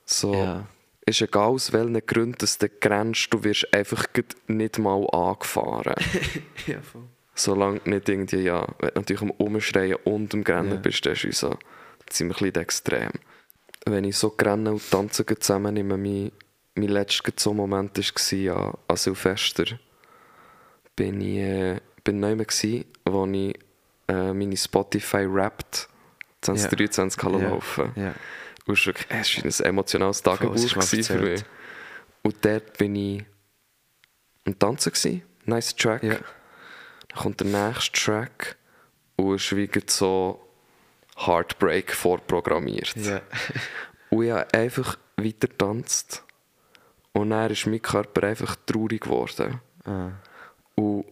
So, Ja. ist egal aus welchen Gründen dass du grenzt, du wirst einfach nicht mal angefahren. Ja, voll. Solange du nicht irgendwie, ja, wenn du natürlich am Umschreien und am Grennen Ja. bist, das ist uns ziemlich ein bisschen extrem. Wenn ich so Grennen und Tanzen zusammennehme, mein, mein letzter so Moment war an, an Silvester. Bin ich äh, bin neu gsi, wo ich äh, meine Spotify Wrapped 2023 ja. Ja. laufen Ja. und es war wirklich- es war ein emotionales Voll, Tagebuch gewesen für mich. Und dort bin ich am Tanzen. Gewesen. Nice Track. Ja. Dann kommt der nächste Track und es gerade so Heartbreak vorprogrammiert. Ja. Und ich habe einfach weiter getanzt. Und dann ist mein Körper einfach traurig geworden. Ah. Und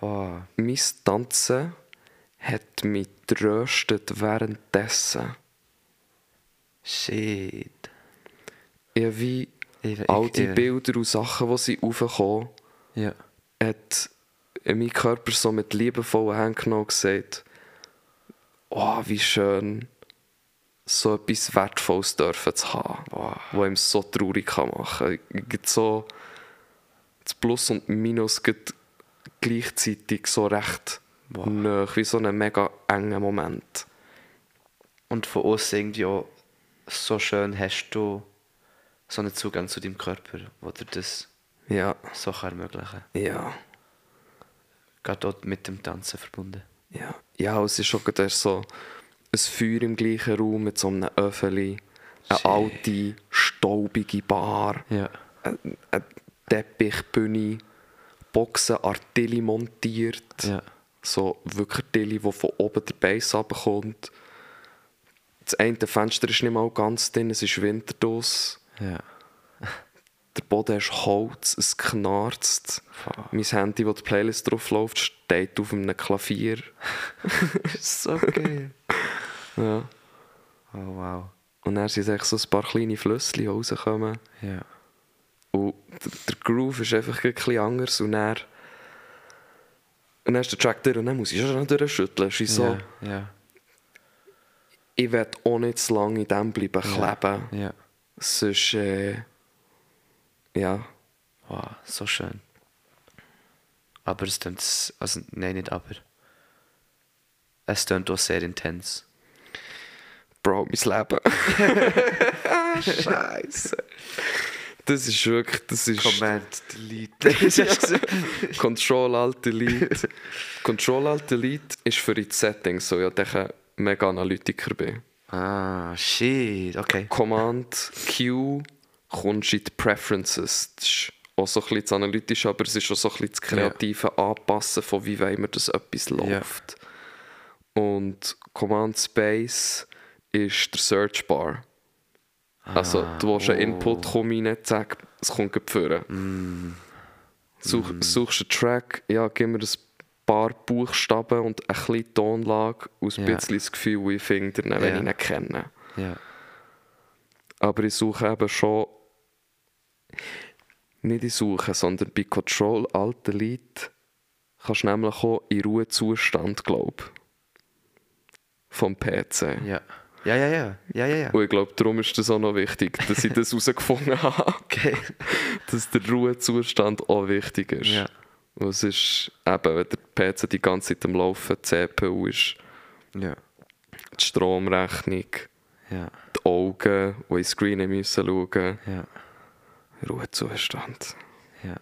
Wow. mein Tanzen hat mich tröstet währenddessen. Shit. Habe wie Ich- all die ich- Bilder und Sachen, die sie aufkommen, Ja. hat mein Körper so mit liebevollen Händen genommen und gesagt, oh, wie schön, so etwas Wertvolles dürfen zu haben, Wow. was ihm so traurig kann machen kann. Gibt so das Plus und Minus geht gleichzeitig so recht Wow. nahe, wie so ein mega enger Moment. Und von außen irgendwie auch so schön hast du so einen Zugang zu deinem Körper, wo dir das Ja, so kann ermöglichen ja, Gerade auch mit dem Tanzen verbunden. ja. Ja, es ist schon gerade so ein Feuer im gleichen Raum mit so einem Öffeli, eine alte, staubige Bar. Ja. eine eine Teppichbühne, Boxen, Artilli montiert. Ja. So wirklich Artilli, die von oben der Base runterkommt. Das eine Fenster ist nicht mal ganz drin, es ist Winterdos. Ja. Der Boden ist Holz, es knarzt. Fuck. Mein Handy, wo die Playlist drauf läuft, steht auf einem Klavier. so geil. Ja. Oh wow. Und dann sind echt so ein paar kleine Flüsschen rausgekommen. Ja. Und der, Groove ist einfach ein bisschen anders. Und dann, und dann ist der Track durch und dann muss ich schon durchschütteln. Es ist so, Ja. Ja. ich will auch nicht zu lange in dem bleiben kleben. Ja. Sonst, äh, ja, Wow, so schön. Aber es s- also nein, nicht aber. Es klingt auch sehr intens. Bro, mein Leben. Scheiße. Das ist wirklich, das ist Command, Delete. Control Alt Delete. Control Alt Delete ist für die Settings so, ja, ich mega Analytiker bin. ah, shit, okay. Command Q kommst in die Preferences. Das ist auch so ein bisschen das Analytische, aber es ist auch so ein bisschen das kreative Anpassen von wie wollen wir, dass etwas läuft. Und Command Space ist der Search Bar. Also du willst einen oh. Input kommen rein, zack, es kommt gleich vorne. Such, Suchst einen Track, ja, gib mir ein paar Buchstaben und ein bisschen Tonlage und ein bisschen das Gefühl, wie ich finde, wenn Ja. ich ihn kenne. Ja. Aber ich suche eben schon. Nicht in Suchen, sondern bei Control Alt Delete kannst du nämlich auch in Ruhezustand, glaube Vom PC. Ja. Ja, ja, ja. Ja, ja, ja. Und ich glaube, darum ist das auch noch wichtig, dass ich das herausgefunden habe, Okay. dass der Ruhezustand auch wichtig ist. Ja. Und es ist eben, wenn der PC die ganze Zeit am Laufen, die CPU ist, Ja. die Stromrechnung, Ja. die Augen, die in den Screen müssen schauen Ja. Ruhezustand. Ja.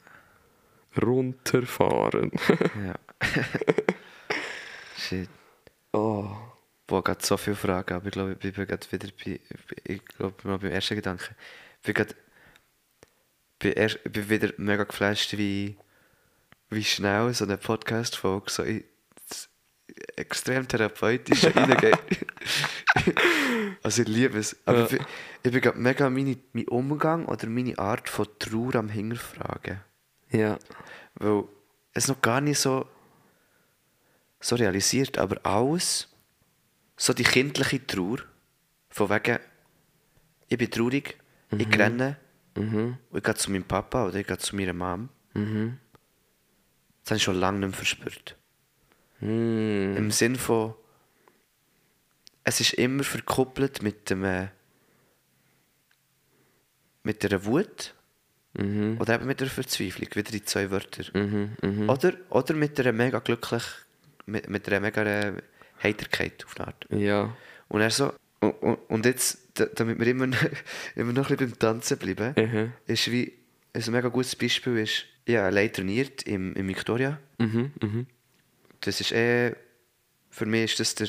Runterfahren. Ja. Shit. Oh. Boah, gerade so viele Fragen, aber ich glaube, ich bin gerade wieder bei, ich glaube, mal beim ersten Gedanken. Ich bin gerade, bin, erst, ich bin wieder mega geflasht, wie, wie schnell so eine Podcast-Folge so in extrem therapeutisch reingeht. also ich liebe es. Aber Ja. ich, bin- ich bin mega meine, mein Umgang oder meine Art von Trauer am Hinterfragen. Ja. weil es noch gar nicht so, so realisiert, aber alles, so die kindliche Trauer, von wegen, ich bin traurig, ich renne, und ich gehe zu meinem Papa oder ich gehe zu meiner Mom. Das habe ich schon lange nicht mehr verspürt. Im Sinn von, es ist immer verkuppelt mit dem, äh, mit der Wut oder eben mit der Verzweiflung, wieder die zwei Wörter. Oder, oder mit einer mega glücklich, mit, mit einer mega äh, Heiterkeit auf eine Art. Ja. Und er so, und, und, jetzt, da- damit wir immer, noch- immer noch ein bisschen beim Tanzen bleiben, Mhm. ist wie, ein mega gutes Beispiel ist, habe allein trainiert im, im Victoria. Mhm, mhm. Das ist eh, für mich ist das der,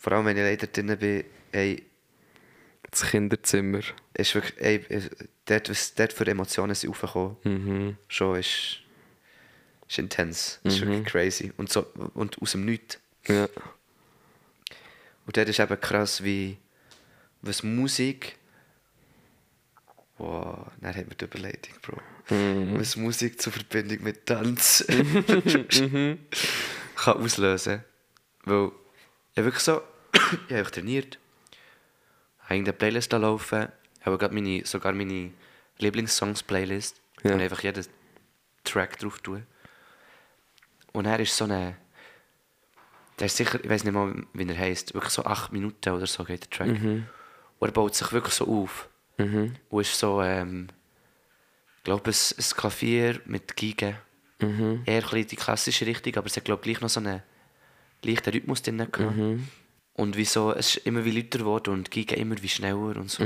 vor allem wenn ich leider drin bin, ey, Das Kinderzimmer. ist wirklich, ey, dort, was dort für Emotionen sind aufgekommen, Mhm. schon ist, ist intens, ist wirklich crazy. Und, so, und aus dem Nichts. Ja. Und dort ist eben krass, wie was Musik. Wow, dann hat man die Überleitung, Bro. Was Musik zur Verbindung mit Tanz kann auslösen. Weil ich wirklich so, ich habe trainiert, habe eine Playlist da laufen, habe gerade meine, sogar meine Lieblingssongs-Playlist, Ja. ich einfach jeden Track drauf tue. Und er ist so eine. Der ist sicher, ich weiß nicht mal, wie er heißt, wirklich so 8 Minuten oder so geht der Track. Und er baut sich wirklich so auf. Und ist so, ähm, ich glaube, ein, ein Klavier mit Geigen. Eher ein bisschen die klassische Richtung, aber es hat, glaube ich, gleich noch so einen leichten Rhythmus drin gehabt. Und wie so, es ist immer wie lauter geworden und Geigen immer wie schneller und so.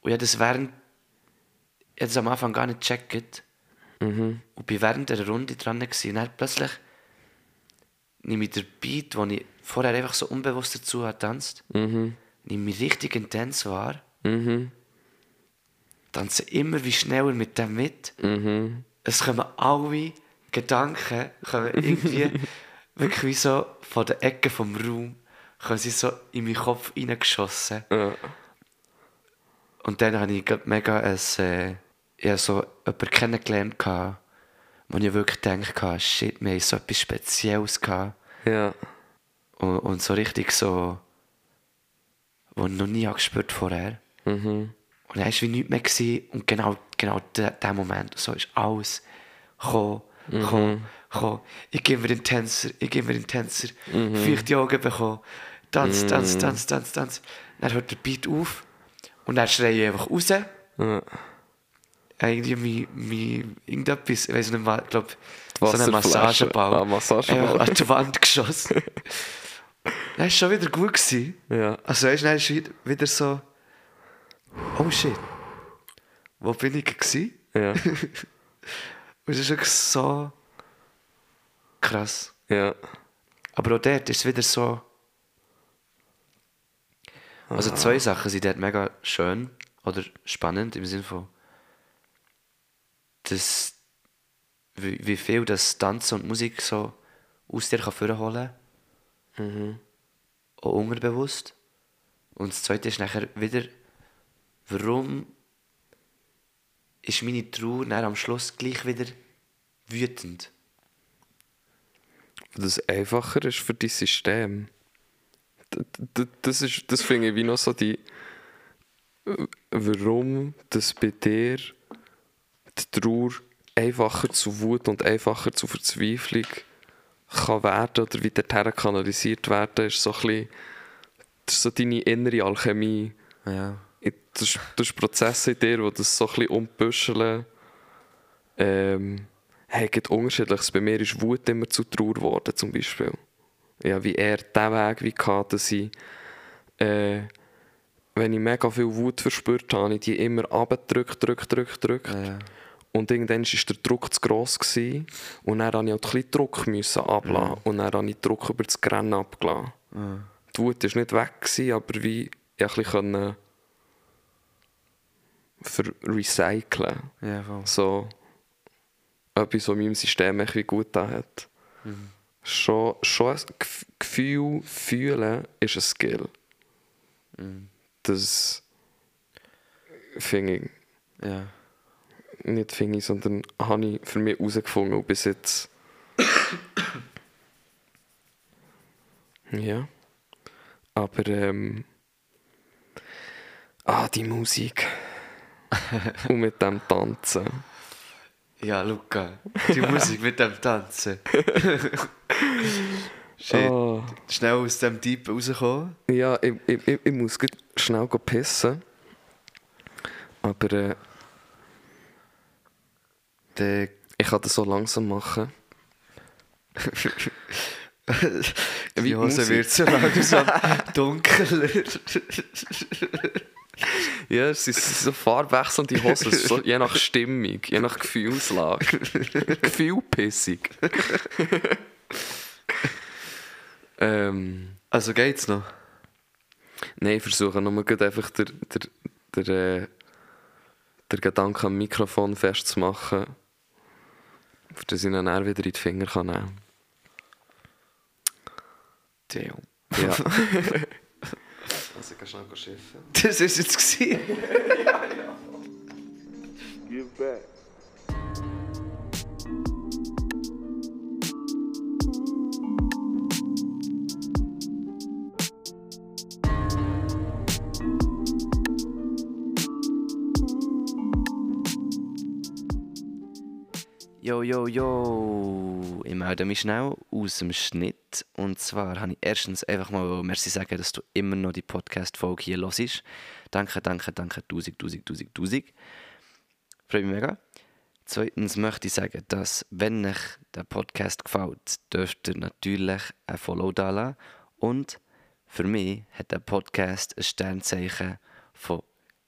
Und ich habe das während, ich habe das am Anfang gar nicht gecheckt. Und bin während der Runde dran gewesen. und dann plötzlich nehme ich den Beat, den ich vorher einfach so unbewusst dazu getanzt, nehme ich richtig intens wahr, tanze immer wie schneller mit dem mit. Es kommen alle Gedanken, kommen irgendwie wirklich wie so von der Ecke vom Raum, kommen sie so in meinen Kopf reingeschossen. Ja. Und dann habe ich mega ein, äh, ich so jemanden kennengelernt, wo ich wirklich gedacht habe, shit, wir haben so etwas Spezielles gehabt. Ja. Und, und so richtig so, was ich noch nie gespürt vorher. Und dann war wie nichts mehr gewesen. und genau, genau der, der Moment, so ist alles gekommen, gekommen, gekommen. Ich gebe mir den Tänzer, ich gebe mir den Tänzer, feuchte Augen bekommen, tanz, tanz, tanz, tanz, tanz. Dann hört der Beat auf und dann schreie ich einfach raus. Ja. Irgendwie mein, mein, irgendetwas, ich weiß nicht mal, ich glaube, Die so einen Wasserflasche. Massageball. Ah, Massageball. An die Wand geschossen. Dann war schon wieder gut. Gewesen. Ja. Also weißt du, dann ist wieder- wieder so, oh shit, wo bin ich gewesen? Ja. Und es ist wirklich so krass. Ja. Aber auch dort ist es wieder so. Also zwei Sachen sind dort mega schön oder spannend im Sinne von, dass, wie, wie viel das Tanzen und Musik so aus dir kann vorholen kann. Auch unterbewusst. Und das zweite ist nachher wieder, warum ist meine Trauer am Schluss gleich wieder wütend? Das einfacher ist für dein System. Das, ist, das finde ich wie noch so die. Warum das bei dir die Trauer einfacher zu Wut und einfacher zu Verzweiflung kann werden oder wie dorthin kanalisiert werden, ist so ein bisschen. Das ist so deine innere Alchemie. Ja. Das das ist Prozesse in dir, die das so ein bisschen umbüscheln. Ähm, gibt unterschiedliches. Bei mir ist Wut immer zu Trauer geworden, zum Beispiel. Ja, wie er diesen Weg wie hatte, dass ich, äh, wenn ich mega viel Wut verspürt habe, habe ich die immer abgedrückt, drück, drück, drück. Ja. Und irgendwann war der Druck zu gross. Gewesen. Und dann musste ich auch ein bisschen Druck müssen ablassen. Und dann habe ich Druck über das Grennen abgelassen. Die Wut war nicht weg, gewesen, aber wie ich ein bisschen recyceln. Ja, voll. So etwas, was meinem System wie gut da hat. Schon, schon ein Gef- Gefühl fühlen ist ein Skill. Das finde ich Ja. nicht finde ich, sondern habe ich für mich herausgefunden und bis jetzt. ja. Aber, ähm. Ah, die Musik. und mit dem Tanzen. Ja, Luca, die Musik mit dem Tanzen. Shit. Ah. Schnell aus dem Deep rauskommen. Ja, ich, ich, ich, ich muss schnell pissen. Aber äh, Der ich kann das so langsam machen. Die Hose wird so langsam dunkler. Ja, es sind so farbwechselnde Hosen, so, je nach Stimmung, je nach Gefühlslage. Gefühlpissig. ähm, Also geht's noch? nein, ich versuche nur grad einfach der, der, der, äh, der Gedanke am Mikrofon festzumachen, für das ich ihn dann wieder in die Finger kann nehmen Damn. kann. Ja. also, ich kann schnell schiffen. Das ist jetzt gewesen. Give back. Yo, yo, yo. Ich melde mich schnell aus dem Schnitt. Und zwar habe ich erstens einfach mal Merci sagen, dass du immer noch die Podcast-Folge hier hörst. Danke, danke, danke, tausend, tausend, tausend, tausend. Freue mich mega. Zweitens möchte ich sagen, dass, wenn euch der Podcast gefällt, dürft ihr natürlich ein Follow da. Und für mich hat der Podcast ein Sternzeichen von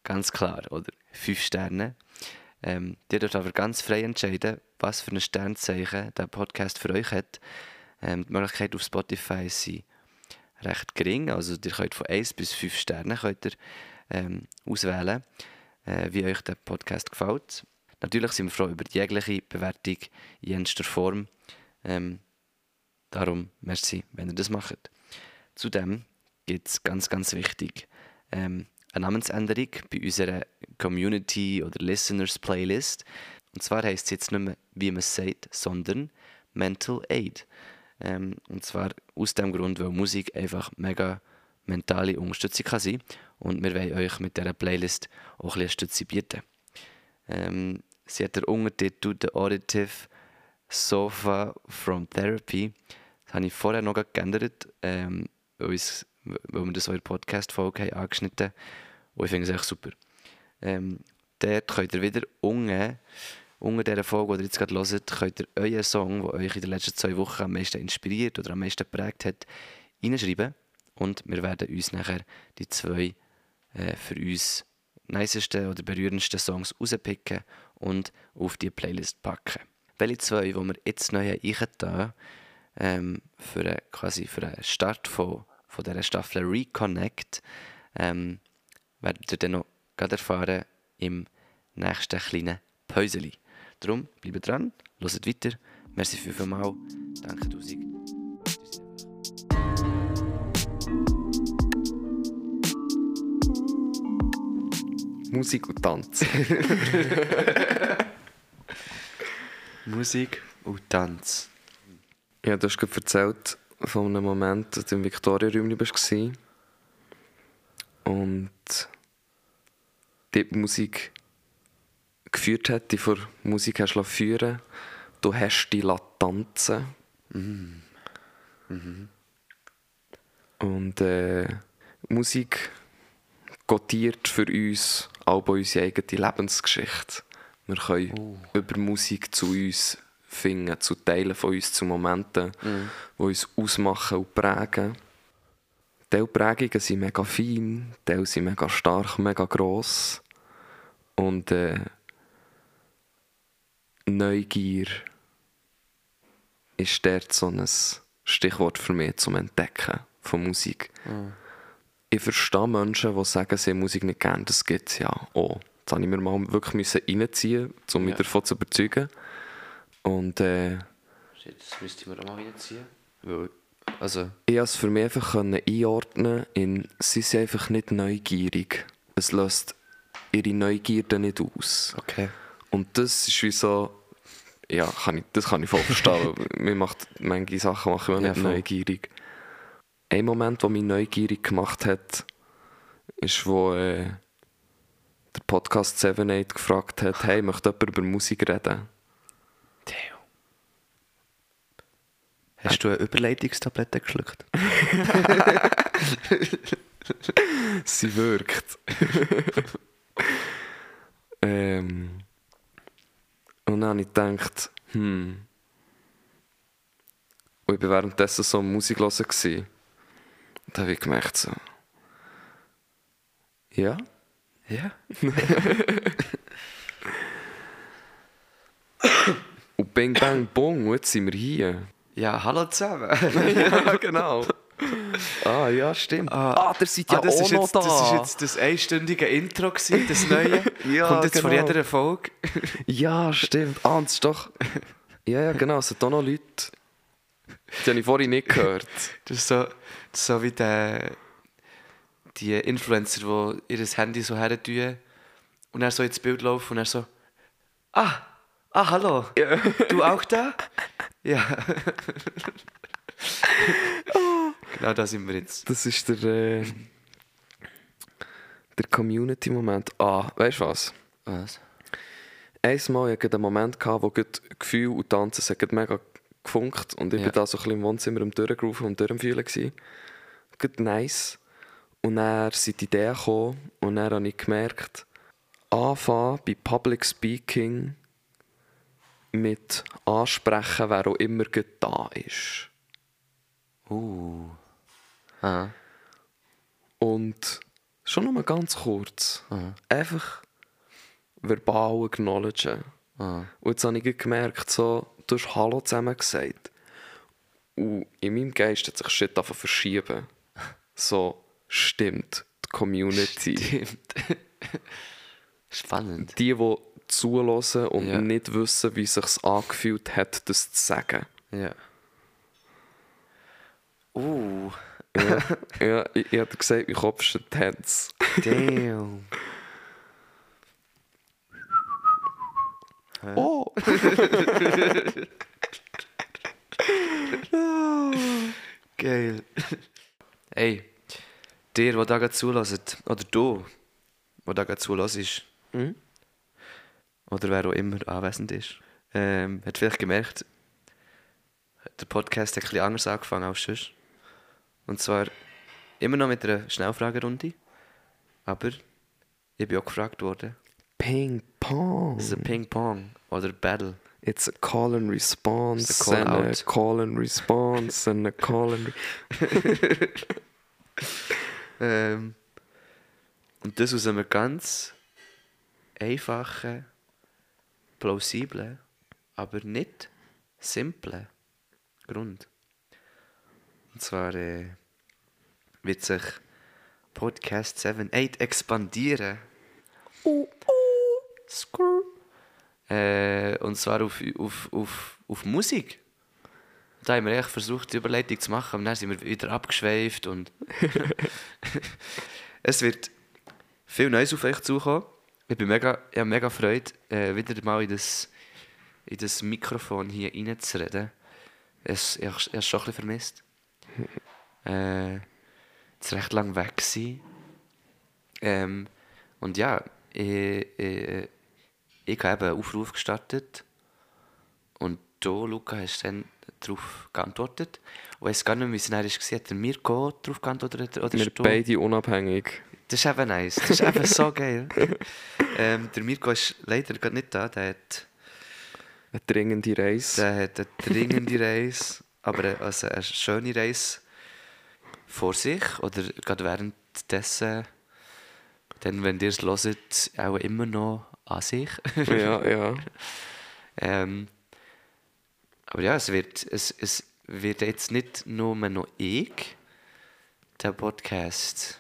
ganz klar, oder fünf Sterne. Ähm, ihr dürft aber ganz frei entscheiden, was für ein Sternzeichen der Podcast für euch hat. Ähm, die Möglichkeit auf Spotify sind recht gering, also ihr könnt von 1 bis 5 Sterne könnt ihr, ähm, auswählen, äh, wie euch der Podcast gefällt. Natürlich sind wir froh über jegliche Bewertung in jenster Form. Ähm, darum, merci, wenn ihr das macht. Zudem gibt es ganz, ganz wichtig ähm, eine Namensänderung bei unserer Community- oder Listeners-Playlist. Und zwar heisst es jetzt nicht mehr, wie man es sagt, sondern Mental Aid. Ähm, und zwar aus dem Grund, weil Musik einfach mega mentale Unterstützung kann sein Und wir wollen euch mit dieser Playlist auch ein bisschen Unterstützung bieten. Ähm, sie hat den Untertitel «The Auditive Sofa from Therapy». Das habe ich vorher noch geändert, ähm, weil, uns- weil wir das auch in der Podcast-Folge haben angeschnitten haben. Und ich finde es echt super. Ähm, dort könnt ihr wieder unten, unter dieser Folge, die ihr jetzt gerade hört, könnt ihr euren Song, der euch in den letzten zwei Wochen am meisten inspiriert oder am meisten geprägt hat, reinschreiben. Und wir werden uns nachher die zwei äh, für uns nicesten oder berührendsten Songs rauspicken und auf die Playlist packen. Welche zwei, die wir jetzt neu eingetan ähm, für, einen- quasi für den Start von, von dieser Staffel Reconnect, ähm, werdet ihr dann noch gerade erfahren im nächsten kleinen Päuseli. Darum bleibt dran, hört weiter. Merci fünfmal. Danke tausend. Musik und Tanz. Musik und Tanz. Ja, du hast gerade erzählt von einem Moment, als du im Victoria-Räumchen warst. Und die Musik geführt hat, die vor Musik hast führen Du hast die lassen tanzen. Und äh, Musik gotiert für uns auch bei unsere eigene Lebensgeschichte. Wir können über Musik zu uns finden, zu Teilen von uns, zu Momenten, die uns ausmachen und prägen. Teil Prägungen sind mega fein, Teil sind mega stark, mega gross. Und äh, Neugier ist dort so ein Stichwort für mich zum Entdecken von Musik. Ich verstehe Menschen, die sagen, sie haben Musik nicht gerne. Das gibt es ja auch. Das habe ich mir mal wirklich müssen reinziehen, um mich Ja. davon zu überzeugen. Und äh, Shit, das müsste ich mir auch mal reinziehen. Weil, also, ich konnte es für mich einfach einordnen in, sie sind einfach nicht neugierig. Es löst ihre Neugierde nicht aus. okay. Und das ist wie so, ja, kann ich, das kann ich voll verstehen. Mir macht manche Sachen machen mich Ja, nicht voll. neugierig. Ein Moment, der mich neugierig gemacht hat, ist, wo äh, der Podcast 7-8 gefragt hat, hey, möchte jemand über Musik reden? Hast du eine Überleitungstablette geschluckt? Sie wirkt. ähm, und dann habe ich gedacht, hm. Und ich war währenddessen so Musik hören. Und da habe ich gemerkt, so. Ja? Ja. Und bing, bang, bong, jetzt sind wir hier. Ja, hallo zusammen. ja, genau. ah, ja, stimmt. Ah, Ah, der seid ja ah, das, auch ist noch jetzt, da. das ist jetzt das einstündige Intro, gewesen, das neue. Ja, Kommt jetzt vor genau. jeder Folge. Ja, stimmt. Ah, und es ist doch... Ja, ja, genau. Es sind auch noch Leute... Die habe ich vorhin nicht gehört. Das ist so, das ist so wie der, die Influencer, die ihr Handy so her tun und er so ins Bild laufen und er so, ah, ah, hallo, du auch da? Ja. genau da sind wir jetzt. Das ist der... Äh, der Community-Moment. Ah, weißt du was? Was? Einmal hatte ich einen Moment, gehabt, wo Gefühl und Tanzen mega gefunkt und ich Ja. war da so ein bisschen im Wohnzimmer am Durchgrooven und Durchfühlen. Gerade nice. Und dann sind die Ideen gekommen und dann habe ich gemerkt, anfangen bei Public Speaking mit ansprechen, wer auch immer da ist. Uh. Ah. Und schon noch mal ganz kurz, Aha. einfach verbal acknowledgen. Ah. Und jetzt habe ich gemerkt, so, du hast Hallo zusammen gesagt. Und in meinem Geist hat sich Shit davon verschieben. So, stimmt, die Community. Stimmt. Spannend. Die, die zulassen und Ja. nicht wissen, wie sich angefühlt hat, das zu sagen. Ja. Uh. Ja, ja ich, ich hatte gesagt, mein Kopf ist intens. Damn. Oh! Geil. Ey, dir, der da gerade zulässt, oder du, der da gerade zulässt, Mhm. Oder wer auch immer anwesend ist, ähm, hat vielleicht gemerkt, der Podcast hat ein bisschen anders angefangen als sonst. Und zwar immer noch mit einer Schnellfragerunde, aber ich bin auch gefragt worden. Ping Pong. Das ist ein Ping-Pong oder Battle. It's a call and response, It's a call and a out. call and response, and a call and... Ähm, und das aus einem ganz einfachen, plausiblen, aber nicht simplen Grund. Und zwar äh, wird sich Podcast 7.8 expandieren. Skrrr. Äh, und zwar auf, auf, auf, auf Musik. Da haben wir echt versucht, die Überleitung zu machen, aber dann sind wir wieder abgeschweift und es wird viel Neues auf euch zukommen. Ich bin mega, ich habe mega Freude, äh, wieder mal in das, in das Mikrofon hier reinzureden. Es, ich, ich habe es schon ein bisschen vermisst. äh, es recht lang weg gewesen. Ähm, und ja, ich, ich, ich habe eben einen Aufruf gestartet und du, Luca, hast dann darauf geantwortet. Ich weiß gar nicht wie es dann war. Hat er Mirko darauf geantwortet oder, Wir beide unabhängig. Das ist eben nice. Das ist eben so geil. Ähm, der Mirko ist leider gerade nicht da. Der hat, Eine dringende Reise. der hat eine dringende Reise, aber eine, also eine schöne Reise vor sich. Oder gerade währenddessen, dann, wenn ihr es hört, auch immer noch an sich. ja, ja. Ähm, aber ja, es wird, es, es wird jetzt nicht nur noch ich den Podcast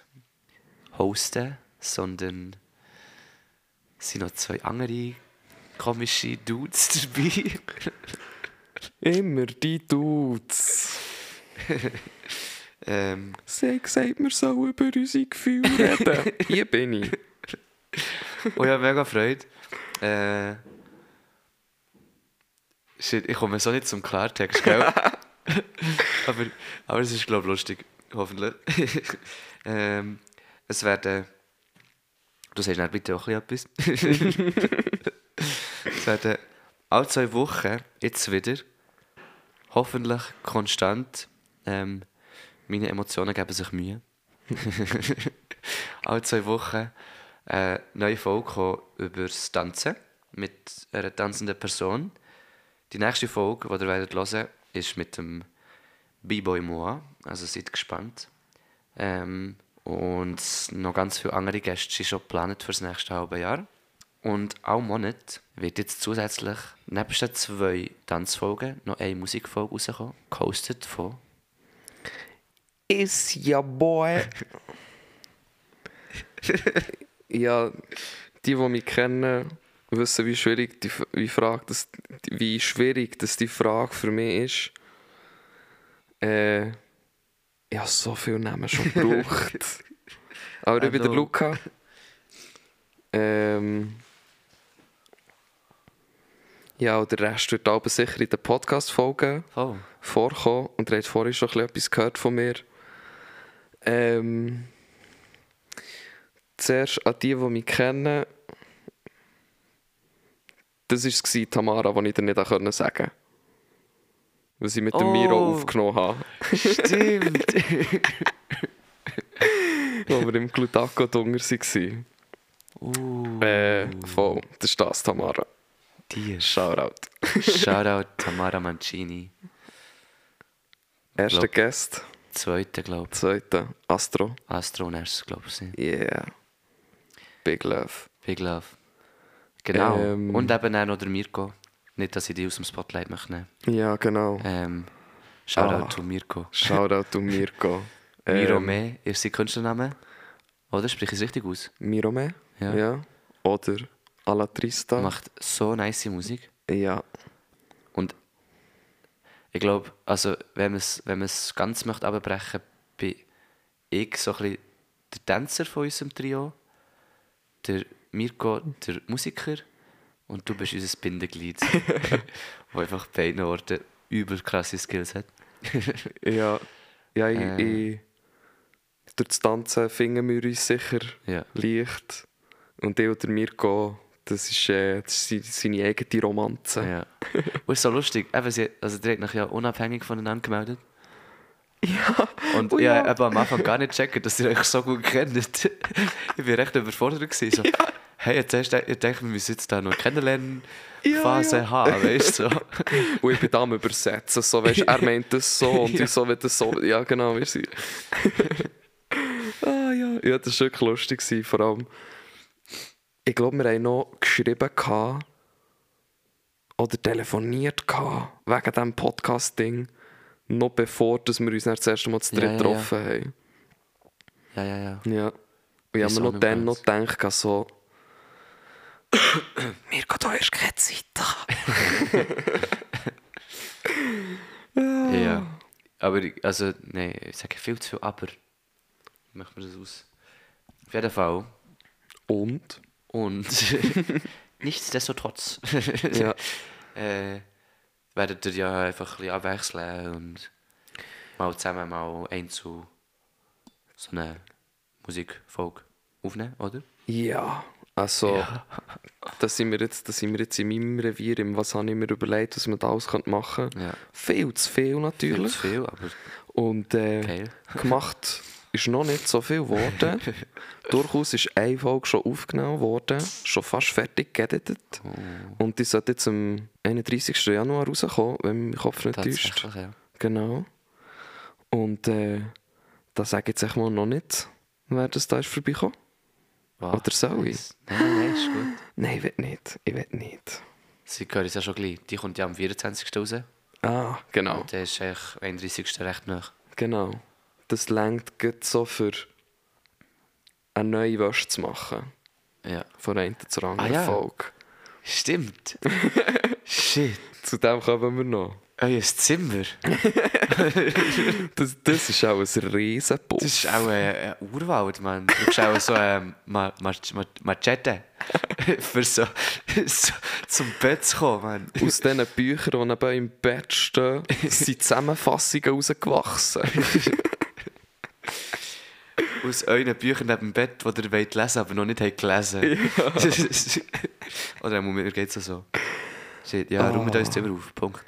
hosten, sondern es sind noch zwei andere komische Dudes dabei. Immer die Dudes. ähm, Sie gesagt, wir sollen über unsere Gefühle reden. Hier bin ich. und ich habe mega Freude. Äh, Shit, ich komme so nicht zum Klartext, gell? aber, aber es ist, glaube ich, lustig. Hoffentlich. ähm, es werden. Du sagst dann bitte auch ein bisschen etwas. es werden alle zwei Wochen, jetzt wieder, hoffentlich konstant. Ähm, meine Emotionen geben sich Mühe. alle zwei Wochen eine neue Folge über das Tanzen mit einer tanzenden Person. Die nächste Folge, die ihr werdet hören, ist mit dem B-Boy Moa. Also seid gespannt. Ähm, und noch ganz viele andere Gäste sind schon geplant für das nächste halbe Jahr. Und auch Monat wird jetzt zusätzlich neben den zwei Tanzfolgen noch eine Musikfolge rauskommen, gehostet von Is ya boy. ja, die, die mich kennen, wissen, wie schwierig die, wie Frage, das, wie schwierig das die Frage für mich ist. Äh, ich habe so viele Namen schon gebraucht. Aber ich bin der Hallo. Luca. Ähm, ja, und der Rest wird aber sicher in den Podcast-Folgen Oh, vorkommen. Und ihr habt vorhin schon etwas gehört von mir. Ähm, zuerst an die, die mich kennen. Das war Tamara, die ich dir nicht sagen konnte. Was ich mit dem Oh. Miro aufgenommen habe. stimmt! Wo wir im Glutaco Dunger waren. uh, Äh, voll. Das ist das, Tamara. die. Shoutout. Shoutout Tamara Mancini. Erster Gast, Zweite, glaube ich. zweiter Astro. Astroners, glaube ich. Yeah. Big Love. Big Love. Genau. Ähm. Und eben auch noch der Mirko. Nicht, dass ich die aus dem Spotlight möchte nehmen. Ja, genau. Ähm, Shoutout Ah. to Mirko. Shoutout to Mirko. Miro Ähm, ist sein Künstlername. Oder? Sprich ich es richtig aus? Mirome. Ja. Ja. Oder Alla Trista. Macht so nice Musik. Ja. Und ich glaube, also, wenn man es wenn man's ganz möchte abbrechen, bin ich so ein bisschen der Tänzer von unserem Trio, der Mirko, der Musiker und du bist unser Bindeglied, der einfach bei beiden Orten über krasse Skills hat. Ja. Ja, ich, Äh. ich, durch das Tanzen finden wir uns sicher Ja. leicht. Und ich und der Mirko, das ist, äh, das ist seine- eigene Romanze. Ja. Und ist so lustig, eben, sie, also die hat ja unabhängig voneinander gemeldet. Ja. Und Oh ich ja. habe eben am Anfang gar nicht checken, dass ihr euch so gut kennt. ich war recht überfordert. Gewesen, so, Hey, jetzt hast du, ich denke, wir müssen jetzt da noch kennenlernen. Ja, Phase ja. H, weißt du? So. Und ich bin da am Übersetzen. So, weißt, er meint das so und Ja. ich so will das so. Ja, genau. Wir sind. ah, ja. ja, das war wirklich lustig. gewesen, Vor allem, ich glaube, wir haben noch geschrieben gehabt, oder telefoniert gehabt, wegen diesem Podcast-Ding, noch bevor dass wir uns das erste Mal zu dritt Ja, getroffen haben. Ja, ja, ja. Ja. Und ich habe mir noch dann noch gedacht, so. Mirko, da ist keine Zeit da. Ja. Aber, ich- also, nein, ich sage viel zu viel aber. Ich mache mir das aus. Auf jeden Fall. Und? Und nichtsdestotrotz Ja. äh, werdet ihr ja einfach ein bisschen abwechseln und mal zusammen mal einzu so eine Musikfolge aufnehmen, oder? Ja, also, da, sind wir jetzt, da sind wir jetzt in meinem Revier, im was habe ich mir überlegt, was man da alles machen könnte. Ja. Viel zu viel Viel natürlich. zu viel, aber Und äh, gemacht ist noch nicht so viel geworden. Durchaus ist eine Folge schon aufgenommen worden, schon fast fertig geeditet. Oh. Und die sollte jetzt am 31. Januar rauskommen, wenn mein Kopf nicht täuscht. Ja. Genau. Und äh, da sage ich jetzt mal noch nicht, wer das da ist vorbeikommen. Wow. Oder soll ich? Nein, nein, nein, ist gut. Nein, ich will nicht. Ich will nicht. Sie hören es ja schon gleich. Die kommt ja am 24. raus. Ah, genau. Und der ist eigentlich am 31. recht nach. Genau. Das längt gut so für eine neue Wäsche zu machen. Ja. Von einer zur anderen Ah, ja. Folge. Stimmt. Shit. Zu dem kommen wir noch. Euer Zimmer. Das, das ist auch ein Riesenpuff. Das ist auch ein, ein Urwald, Mann. Du bist auch so ein Ma Ma Ma Machete. für so, so zum Bett zu kommen, Mann. Aus diesen Büchern, die neben im Bett stehen, sind Zusammenfassungen rausgewachsen. Aus euren Büchern neben dem Bett, die ihr wollt lesen aber noch nicht habt gelesen Oder mir geht es so. Shit, ja, Ah. räumt uns Zimmer auf. Punkt.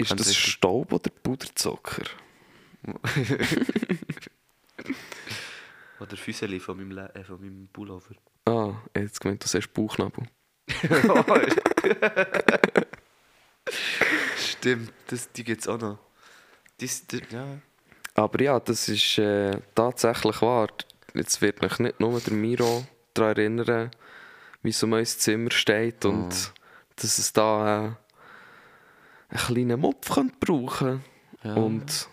Ist das. Staub oder Puderzucker? Oder Füßeli von meinem, Le äh, von meinem Pullover. Ah, jetzt gemeint, du sagst Bauchnabel. Stimmt, das, die gibt es auch noch. Das, das, ja. Aber ja, das ist äh, tatsächlich wahr. Jetzt wird mich nicht nur der Miro daran erinnern, wie um unser Zimmer steht und dass es da äh, einen kleinen Mopf brauchen Ja. Und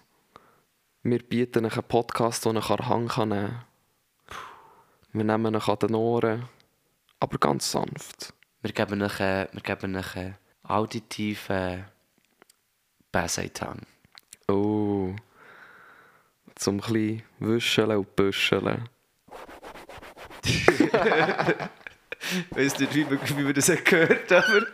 wir bieten einen Podcast, den ich an den Hang kann nehmen kann. Wir nehmen ihn an den Ohren, aber ganz sanft. Wir geben euch, wir geben euch äh, auditiven Basseitan. Oh. Zum ein bisschen wischen und büscheln. Ich weiß nicht, wie wir, wie wir das gehört aber.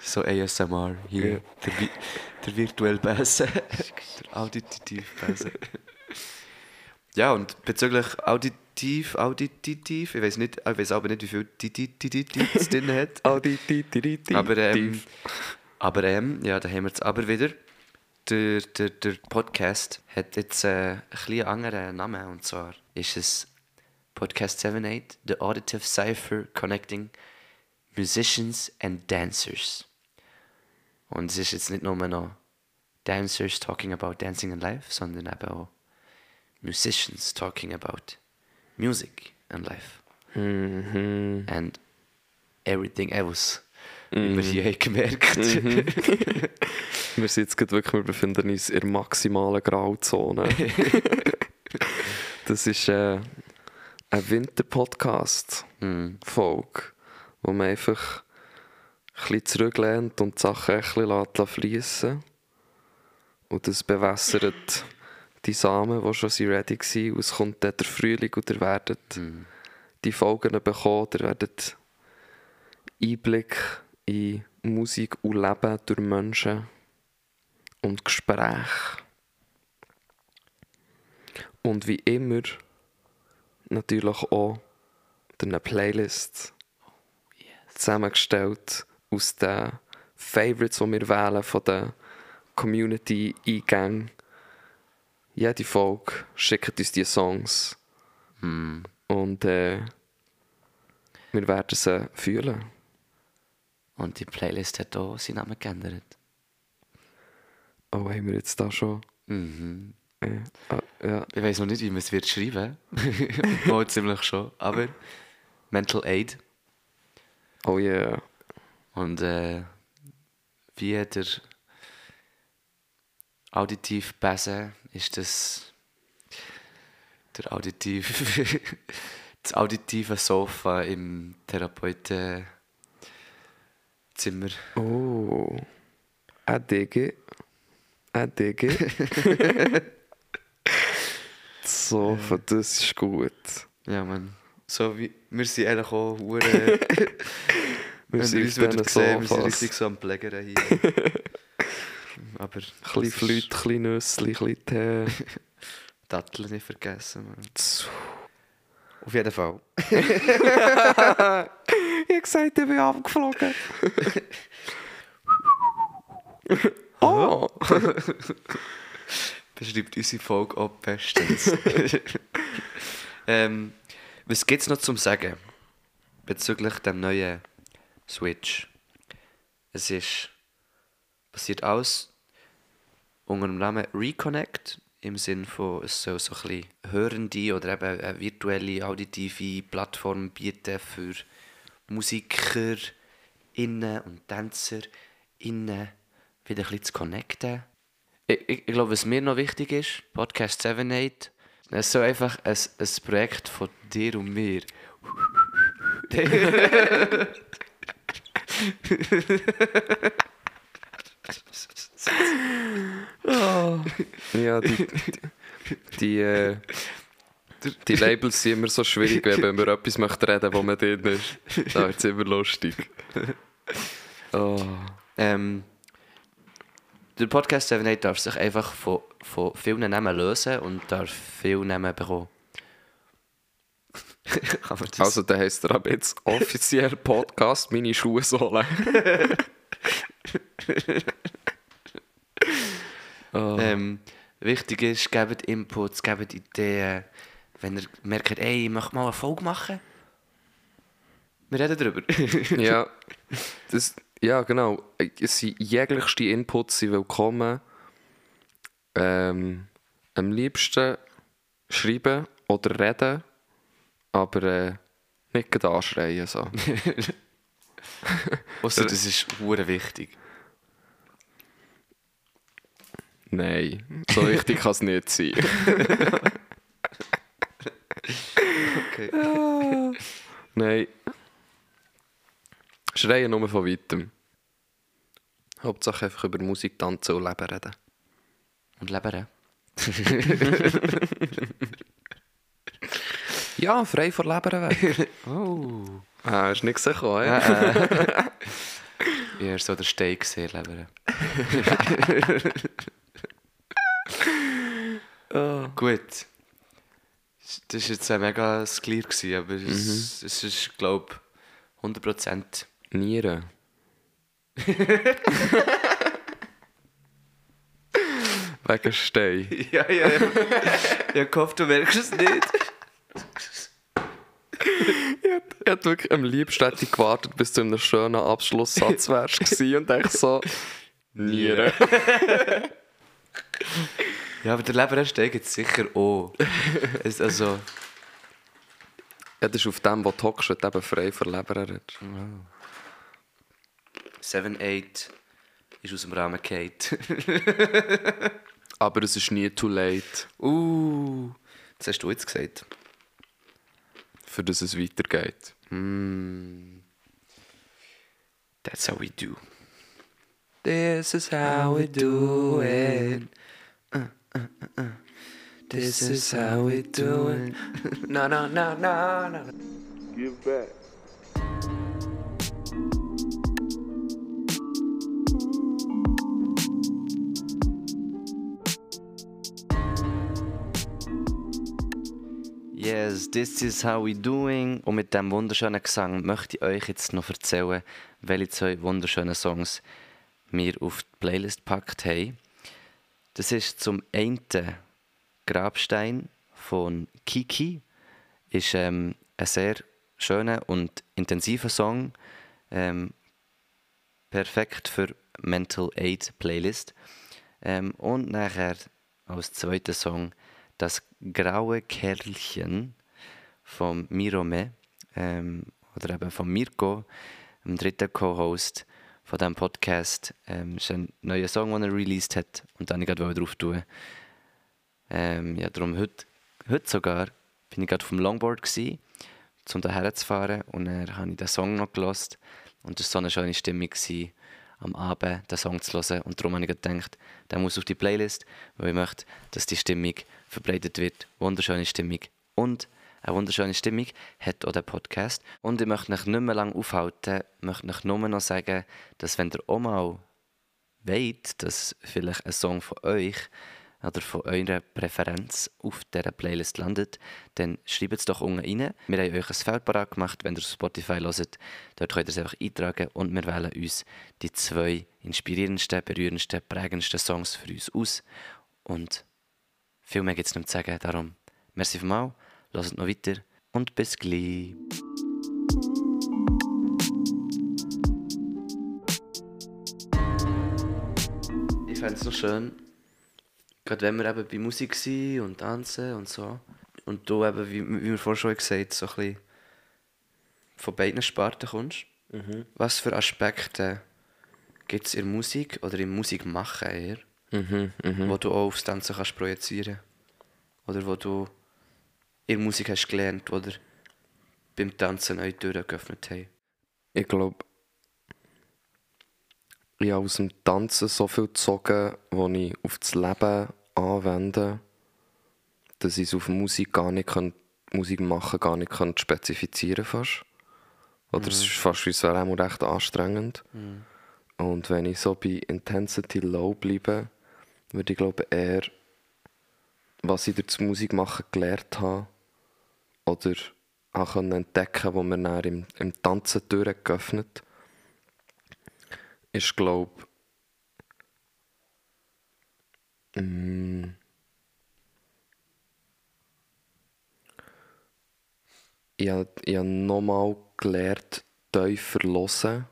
So ASMR hier. Ja. Der, der virtuelle Bässe. der auditiv Bässe. ja, und bezüglich auditiv, auditiv, ich weiß nicht, ich weiß aber nicht, wie viel es drin hat. Audititiv. Aber, ähm, aber ähm, ja, da haben wir es aber wieder. Der, der, der Podcast hat jetzt äh, ein bisschen anderen Namen und zwar ist es Podcast 78, The Auditive Cipher Connecting Musicians and Dancers. Und es ist jetzt nicht nur noch Dancers talking about dancing and life, sondern eben auch Musicians talking about music and life Mhm. and everything else. Wie wir hier gemerkt. Wir sind jetzt gerade wirklich, wir befinden uns in der maximalen Grauzone. das ist äh, ein Winter-Podcast-Folge, Hm. wo man einfach ein bisschen zurücklehnt und die Sachen ein bisschen fließen Und das bewässert die Samen, die schon ready waren. Und es kommt dann der Frühling und ihr werdet die Folgen bekommen. Ihr werdet Einblick in Musik und Leben durch Menschen und Gespräche. Und wie immer natürlich auch eine Playlist zusammengestellt aus den Favorites, die wir wählen von den Community-Eingängen. Jede Folge schickt uns die Songs und äh, wir werden sie fühlen. Und die Playlist hat auch seinen Namen geändert. Oh, haben wir jetzt da schon? Mhm. Ja. Ich weiß noch nicht, wie man es wird schreiben. Mal ziemlich schon. Aber Mental Aid. Oh yeah. Und äh, wie der auditiv Bässe ist das der auditiv das auditive Sofa im Therapeutenzimmer. Oh. ADG. ADG. So, für das ist gut. Ja, man. So wie, wir sind eigentlich auch hure. Wir sind uns würdet diesen sehen, wir sind richtig so am Plägern hier. Aber Ein bisschen Flüte, ein bisschen Nüsse, ein bisschen Tee. Datteln nicht vergessen, man. Auf jeden Fall. Ich habe gesagt, ich bin abgeflogen. oh. Beschreibt unsere Folge auch bestens. ähm, was gibt es noch zum Sagen bezüglich dem neuen Switch? Es ist passiert alles unter dem Namen Reconnect im Sinn von es soll so ein bisschen hörende oder eben eine virtuelle auditive Plattform bieten für Musiker innen und Tänzer innen wieder ein bisschen zu connecten. Ich, ich, ich glaube, was mir noch wichtig ist, Podcast 78, es ist so einfach ein, ein Projekt von dir und mir. Ja, die, die, die, äh, Die Labels sind immer so schwierig, wenn man über etwas möchte reden, wo man drin ist. Da wird es immer lustig. Oh. Ähm, der Podcast 78 darf sich einfach von, von vielen Namen lösen und darf viele Namen bekommen. Also, dann heisst er ab jetzt offiziell Podcast «Meine Schuhsohle». oh. Ähm, wichtig ist, gebt Inputs, gebt Ideen. Wenn ihr merkt, ey, ich möchte mal eine Folge machen. Wir reden darüber. ja, das, ja, genau. Es sind jeglichste Inputs sind willkommen. Ähm, am liebsten schreiben oder reden, aber äh, nicht gerade anschreien. So. Ausser, das ist hure wichtig. Nein, so wichtig kann es nicht sein. Okay. Nein. Schreien nur von weitem. Hauptsache einfach über Musik, Tanzen und Leben reden. Und Leber, Ja, frei vor Leber weg. Oh. ah, hast du nicht gesehen, Ja, ja? äh. So der Stein gesehen, Leber. Gut. Das war jetzt ein mega clear, gewesen, aber es, es ist, glaube ich, 100%. Nieren. Wegen Stein. Ja, ja, ja. ich hoffe, du merkst es nicht. Ich hätte wirklich am liebsten hätte ich gewartet, bis du in einem schönen Abschlusssatz wärst und echt so... Nieren. Ja, aber der Leber steigt jetzt sicher auch. Es, also, Ja, das ist auf dem, wo du hockst, eben frei vor Leber redest. 7-8 ist aus dem Rahmen gefallen. Aber es ist nie too late, uh, das hast du jetzt gesagt. für dass es weitergeht. That's how we do. This is how we do it. Uh, uh, uh, uh. This is how we do it. no, no, no, no, no. Give back. Yes, this is how we doing. Und mit diesem wunderschönen Gesang möchte ich euch jetzt noch erzählen, welche zwei wunderschönen Songs wir auf die Playlist gepackt haben. Das ist zum einen Grabstein von Kiki. Ist ähm, ein sehr schöner und intensiver Song. Ähm, perfekt für Mental Aid Playlist. Ähm, und nachher als zweiter Song das graue Kerlchen vom Mirome ähm, oder eben von Mirko, dem dritten Co-Host von diesem Podcast. Ähm, ist ein neuer Song, den er released hat und dann ich drauf tun. Ähm, ja, darum heute, heute sogar bin ich gerade vom Longboard gsi, um daher zu fahren und dann habe ich den Song noch gelost und es war so eine schöne Stimmung gsi, am Abend den Song zu hören und darum habe ich gedacht, der muss auf die Playlist, weil ich möchte, dass die Stimmung verbreitet wird. Wunderschöne Stimmung. Und eine wunderschöne Stimmung hat auch der Podcast. Und ich möchte mich nicht mehr lange aufhalten, möchte mich nur noch sagen, dass wenn ihr auch mal wollt, dass vielleicht ein Song von euch oder von eurer Präferenz auf dieser Playlist landet, dann schreibt es doch unten rein. Wir haben euch ein Feld gemacht, wenn ihr auf Spotify hört. Dort könnt ihr es einfach eintragen und wir wählen uns die zwei inspirierendsten, berührendsten, prägendsten Songs für uns aus. Und viel mehr gibt es nicht zu sagen, darum merci vielmals, hört noch weiter und bis gleich. Ich fände es noch schön, gerade wenn wir eben bei Musik sind und tanzen und so, und du eben, wie, wie wir vorhin schon gesagt so ein bisschen von beiden Sparten kommst, was für Aspekte gibt es in der Musik oder im Musikmachen eher, Mhm, mhm. wo du auch aufs Tanzen kannst projizieren oder wo du in Musik hast gelernt oder beim Tanzen neue Türen geöffnet haben. Ich glaube, ich habe aus dem Tanzen so viel gezogen, was ich auf das Leben anwende. dass ich es auf Musik gar nicht kann, Musik machen gar nicht kann spezifizieren fast. Oder es ist fast wie es wäre auch recht anstrengend. Und wenn ich so bei Intensity Low bleibe, würde ich glaube eher, was ich durch das Musik machen gelernt habe, oder auch entdecken, wo mir dann im, im Tanzen Türen geöffnet, ist glaube mm, ich habe, ich habe nochmal gelernt, tiefer hören,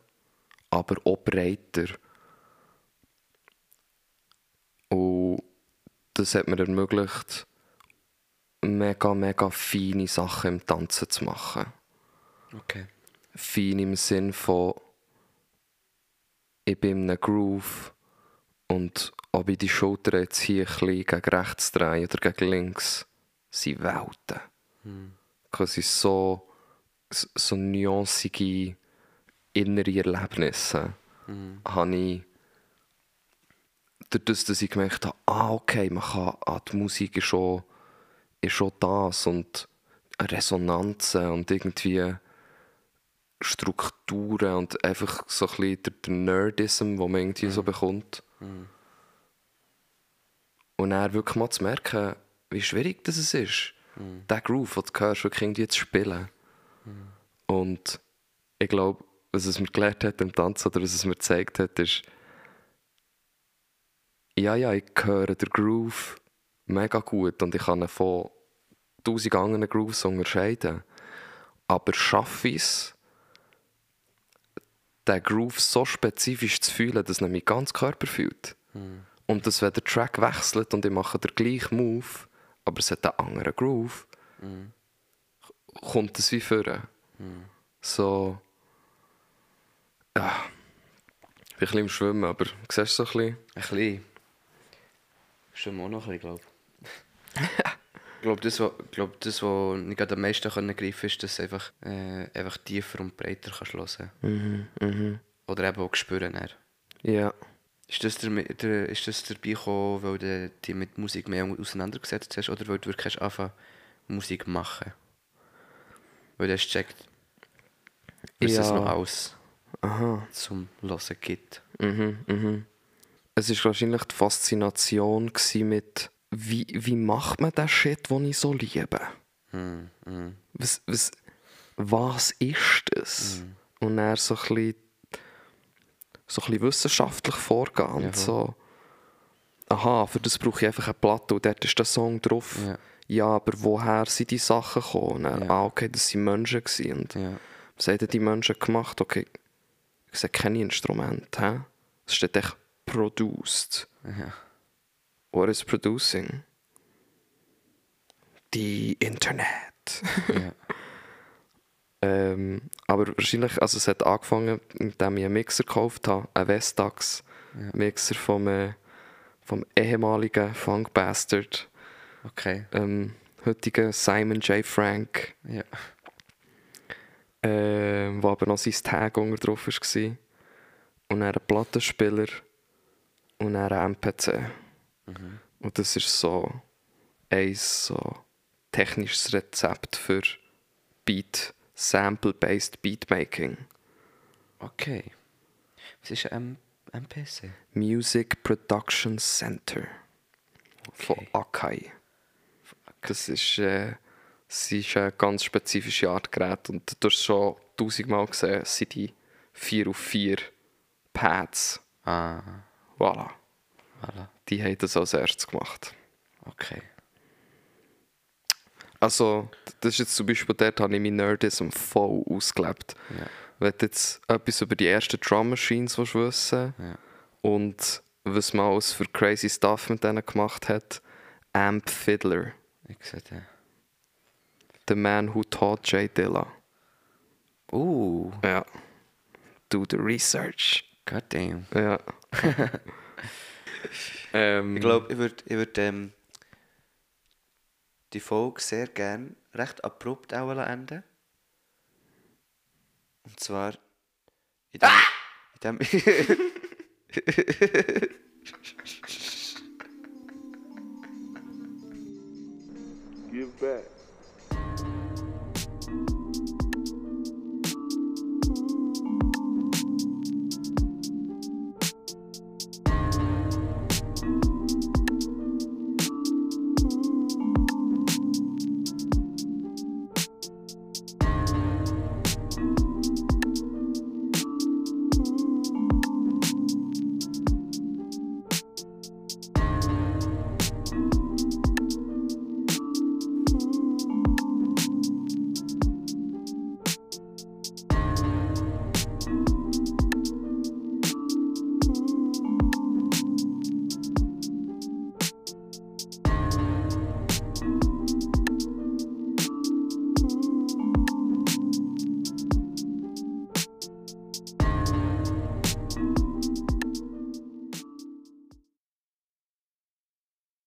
aber auch breiter. Und das hat mir ermöglicht, mega, mega feine Sachen im Tanzen zu machen. Okay. Fein im Sinn von, ich bin in einem Groove und ob ich die Schulter jetzt hier ein bisschen gegen rechts drehe oder gegen links, sind Welten. Quasi so, so nuancige innere Erlebnisse habe ich dadurch, dass ich gemerkt habe, ah, okay, man kann, ah, die Musik ist schon, ist schon das und Resonanzen und irgendwie Strukturen und einfach so ein bisschen der, der Nerdism, den man irgendwie so bekommt. Und dann wirklich mal zu merken, wie schwierig das ist, den Groove, den du hörst, wirklich irgendwie zu spielen. Und ich glaube, was es mir gelehrt hat im Tanzen oder was es mir gezeigt hat, ist, ja, ja, ich höre den Groove mega gut und ich kann ihn von tausend anderen Grooves unterscheiden. Aber schaffe ich es, den Groove so spezifisch zu fühlen, dass er meinen ganzen Körper fühlt? Und dass, wenn der Track wechselt und ich mache den gleichen Move, aber es hat einen anderen Groove, kommt es wie vorher. So. Ja. Ich bin ein bisschen im Schwimmen, aber siehst du so ein bisschen? Ein bisschen. Schon auch noch ein bisschen, glaube ich. glaube, das, was glaub, das, was ich gerade am meisten greifen kann, ist, dass du einfach, äh, einfach tiefer und breiter kannst hören Mhm, Oder eben auch spüren. Dann. Ja. Ist das, der, der, ist das dabei gekommen, weil du dich mit Musik mehr auseinandergesetzt hast oder weil du wirklich hast angefangen Musik machen? Weil du hast gecheckt, es Ja. noch alles Aha. zum Hören gibt. Mhm, mhm. Es war wahrscheinlich die Faszination mit, wie, wie macht man den Shit, den ich so liebe? Hm, hm. Was, was, was ist das? Und dann so ein bisschen, so ein bisschen wissenschaftlich vorgehen. Ja, so, aha, für das brauche ich einfach eine Platte und dort ist der Song drauf. Ja. Ja, aber woher sind die Sachen gekommen? Und dann, Ja. Ah, okay, das sind Menschen. Und Ja. was haben die Menschen gemacht? Okay, ich sehe keine Instrumente. hä? Es steht echt produced. Ja. What is producing? Die Internet. Ja. ähm, aber wahrscheinlich, also es hat angefangen, indem ich einen Mixer gekauft habe, einen Vestax Mixer vom, äh, vom ehemaligen Funk Bastard, Okay. ähm, heutigen Simon J. Frank, Ja. ähm, wo aber noch sein Tag unter drauf war. Und dann einen Plattenspieler und dann MPC. Und das ist so ein so technisches Rezept für Beat, Sample-based Beatmaking. Okay. Was ist ein MPC? Music Production Center von Okay. Akai. Das ist, äh, das ist eine ganz spezifische Art Gerät und du hast schon tausendmal gesehen, es sind die 4 auf 4 Pads. Ah, Voilà. voilà. Die haben das als erstes gemacht. Okay. Also, das ist jetzt zum Beispiel dort, habe ich mein Nerdism voll ausgelebt. Ja. Wenn du jetzt etwas über die ersten Drum Machines willst wissen Ja. und was man alles für crazy Stuff mit denen gemacht hat, Amp Fiddler, Ich sehe den. The Man Who Taught Jay Dilla. Uh, Ja. Do the research. goddamn. Ja. Ähm, Ich glaube, ich würde ich würd, ähm, die Folge sehr gern recht abrupt auch enden. Und zwar in dem, in dem give back.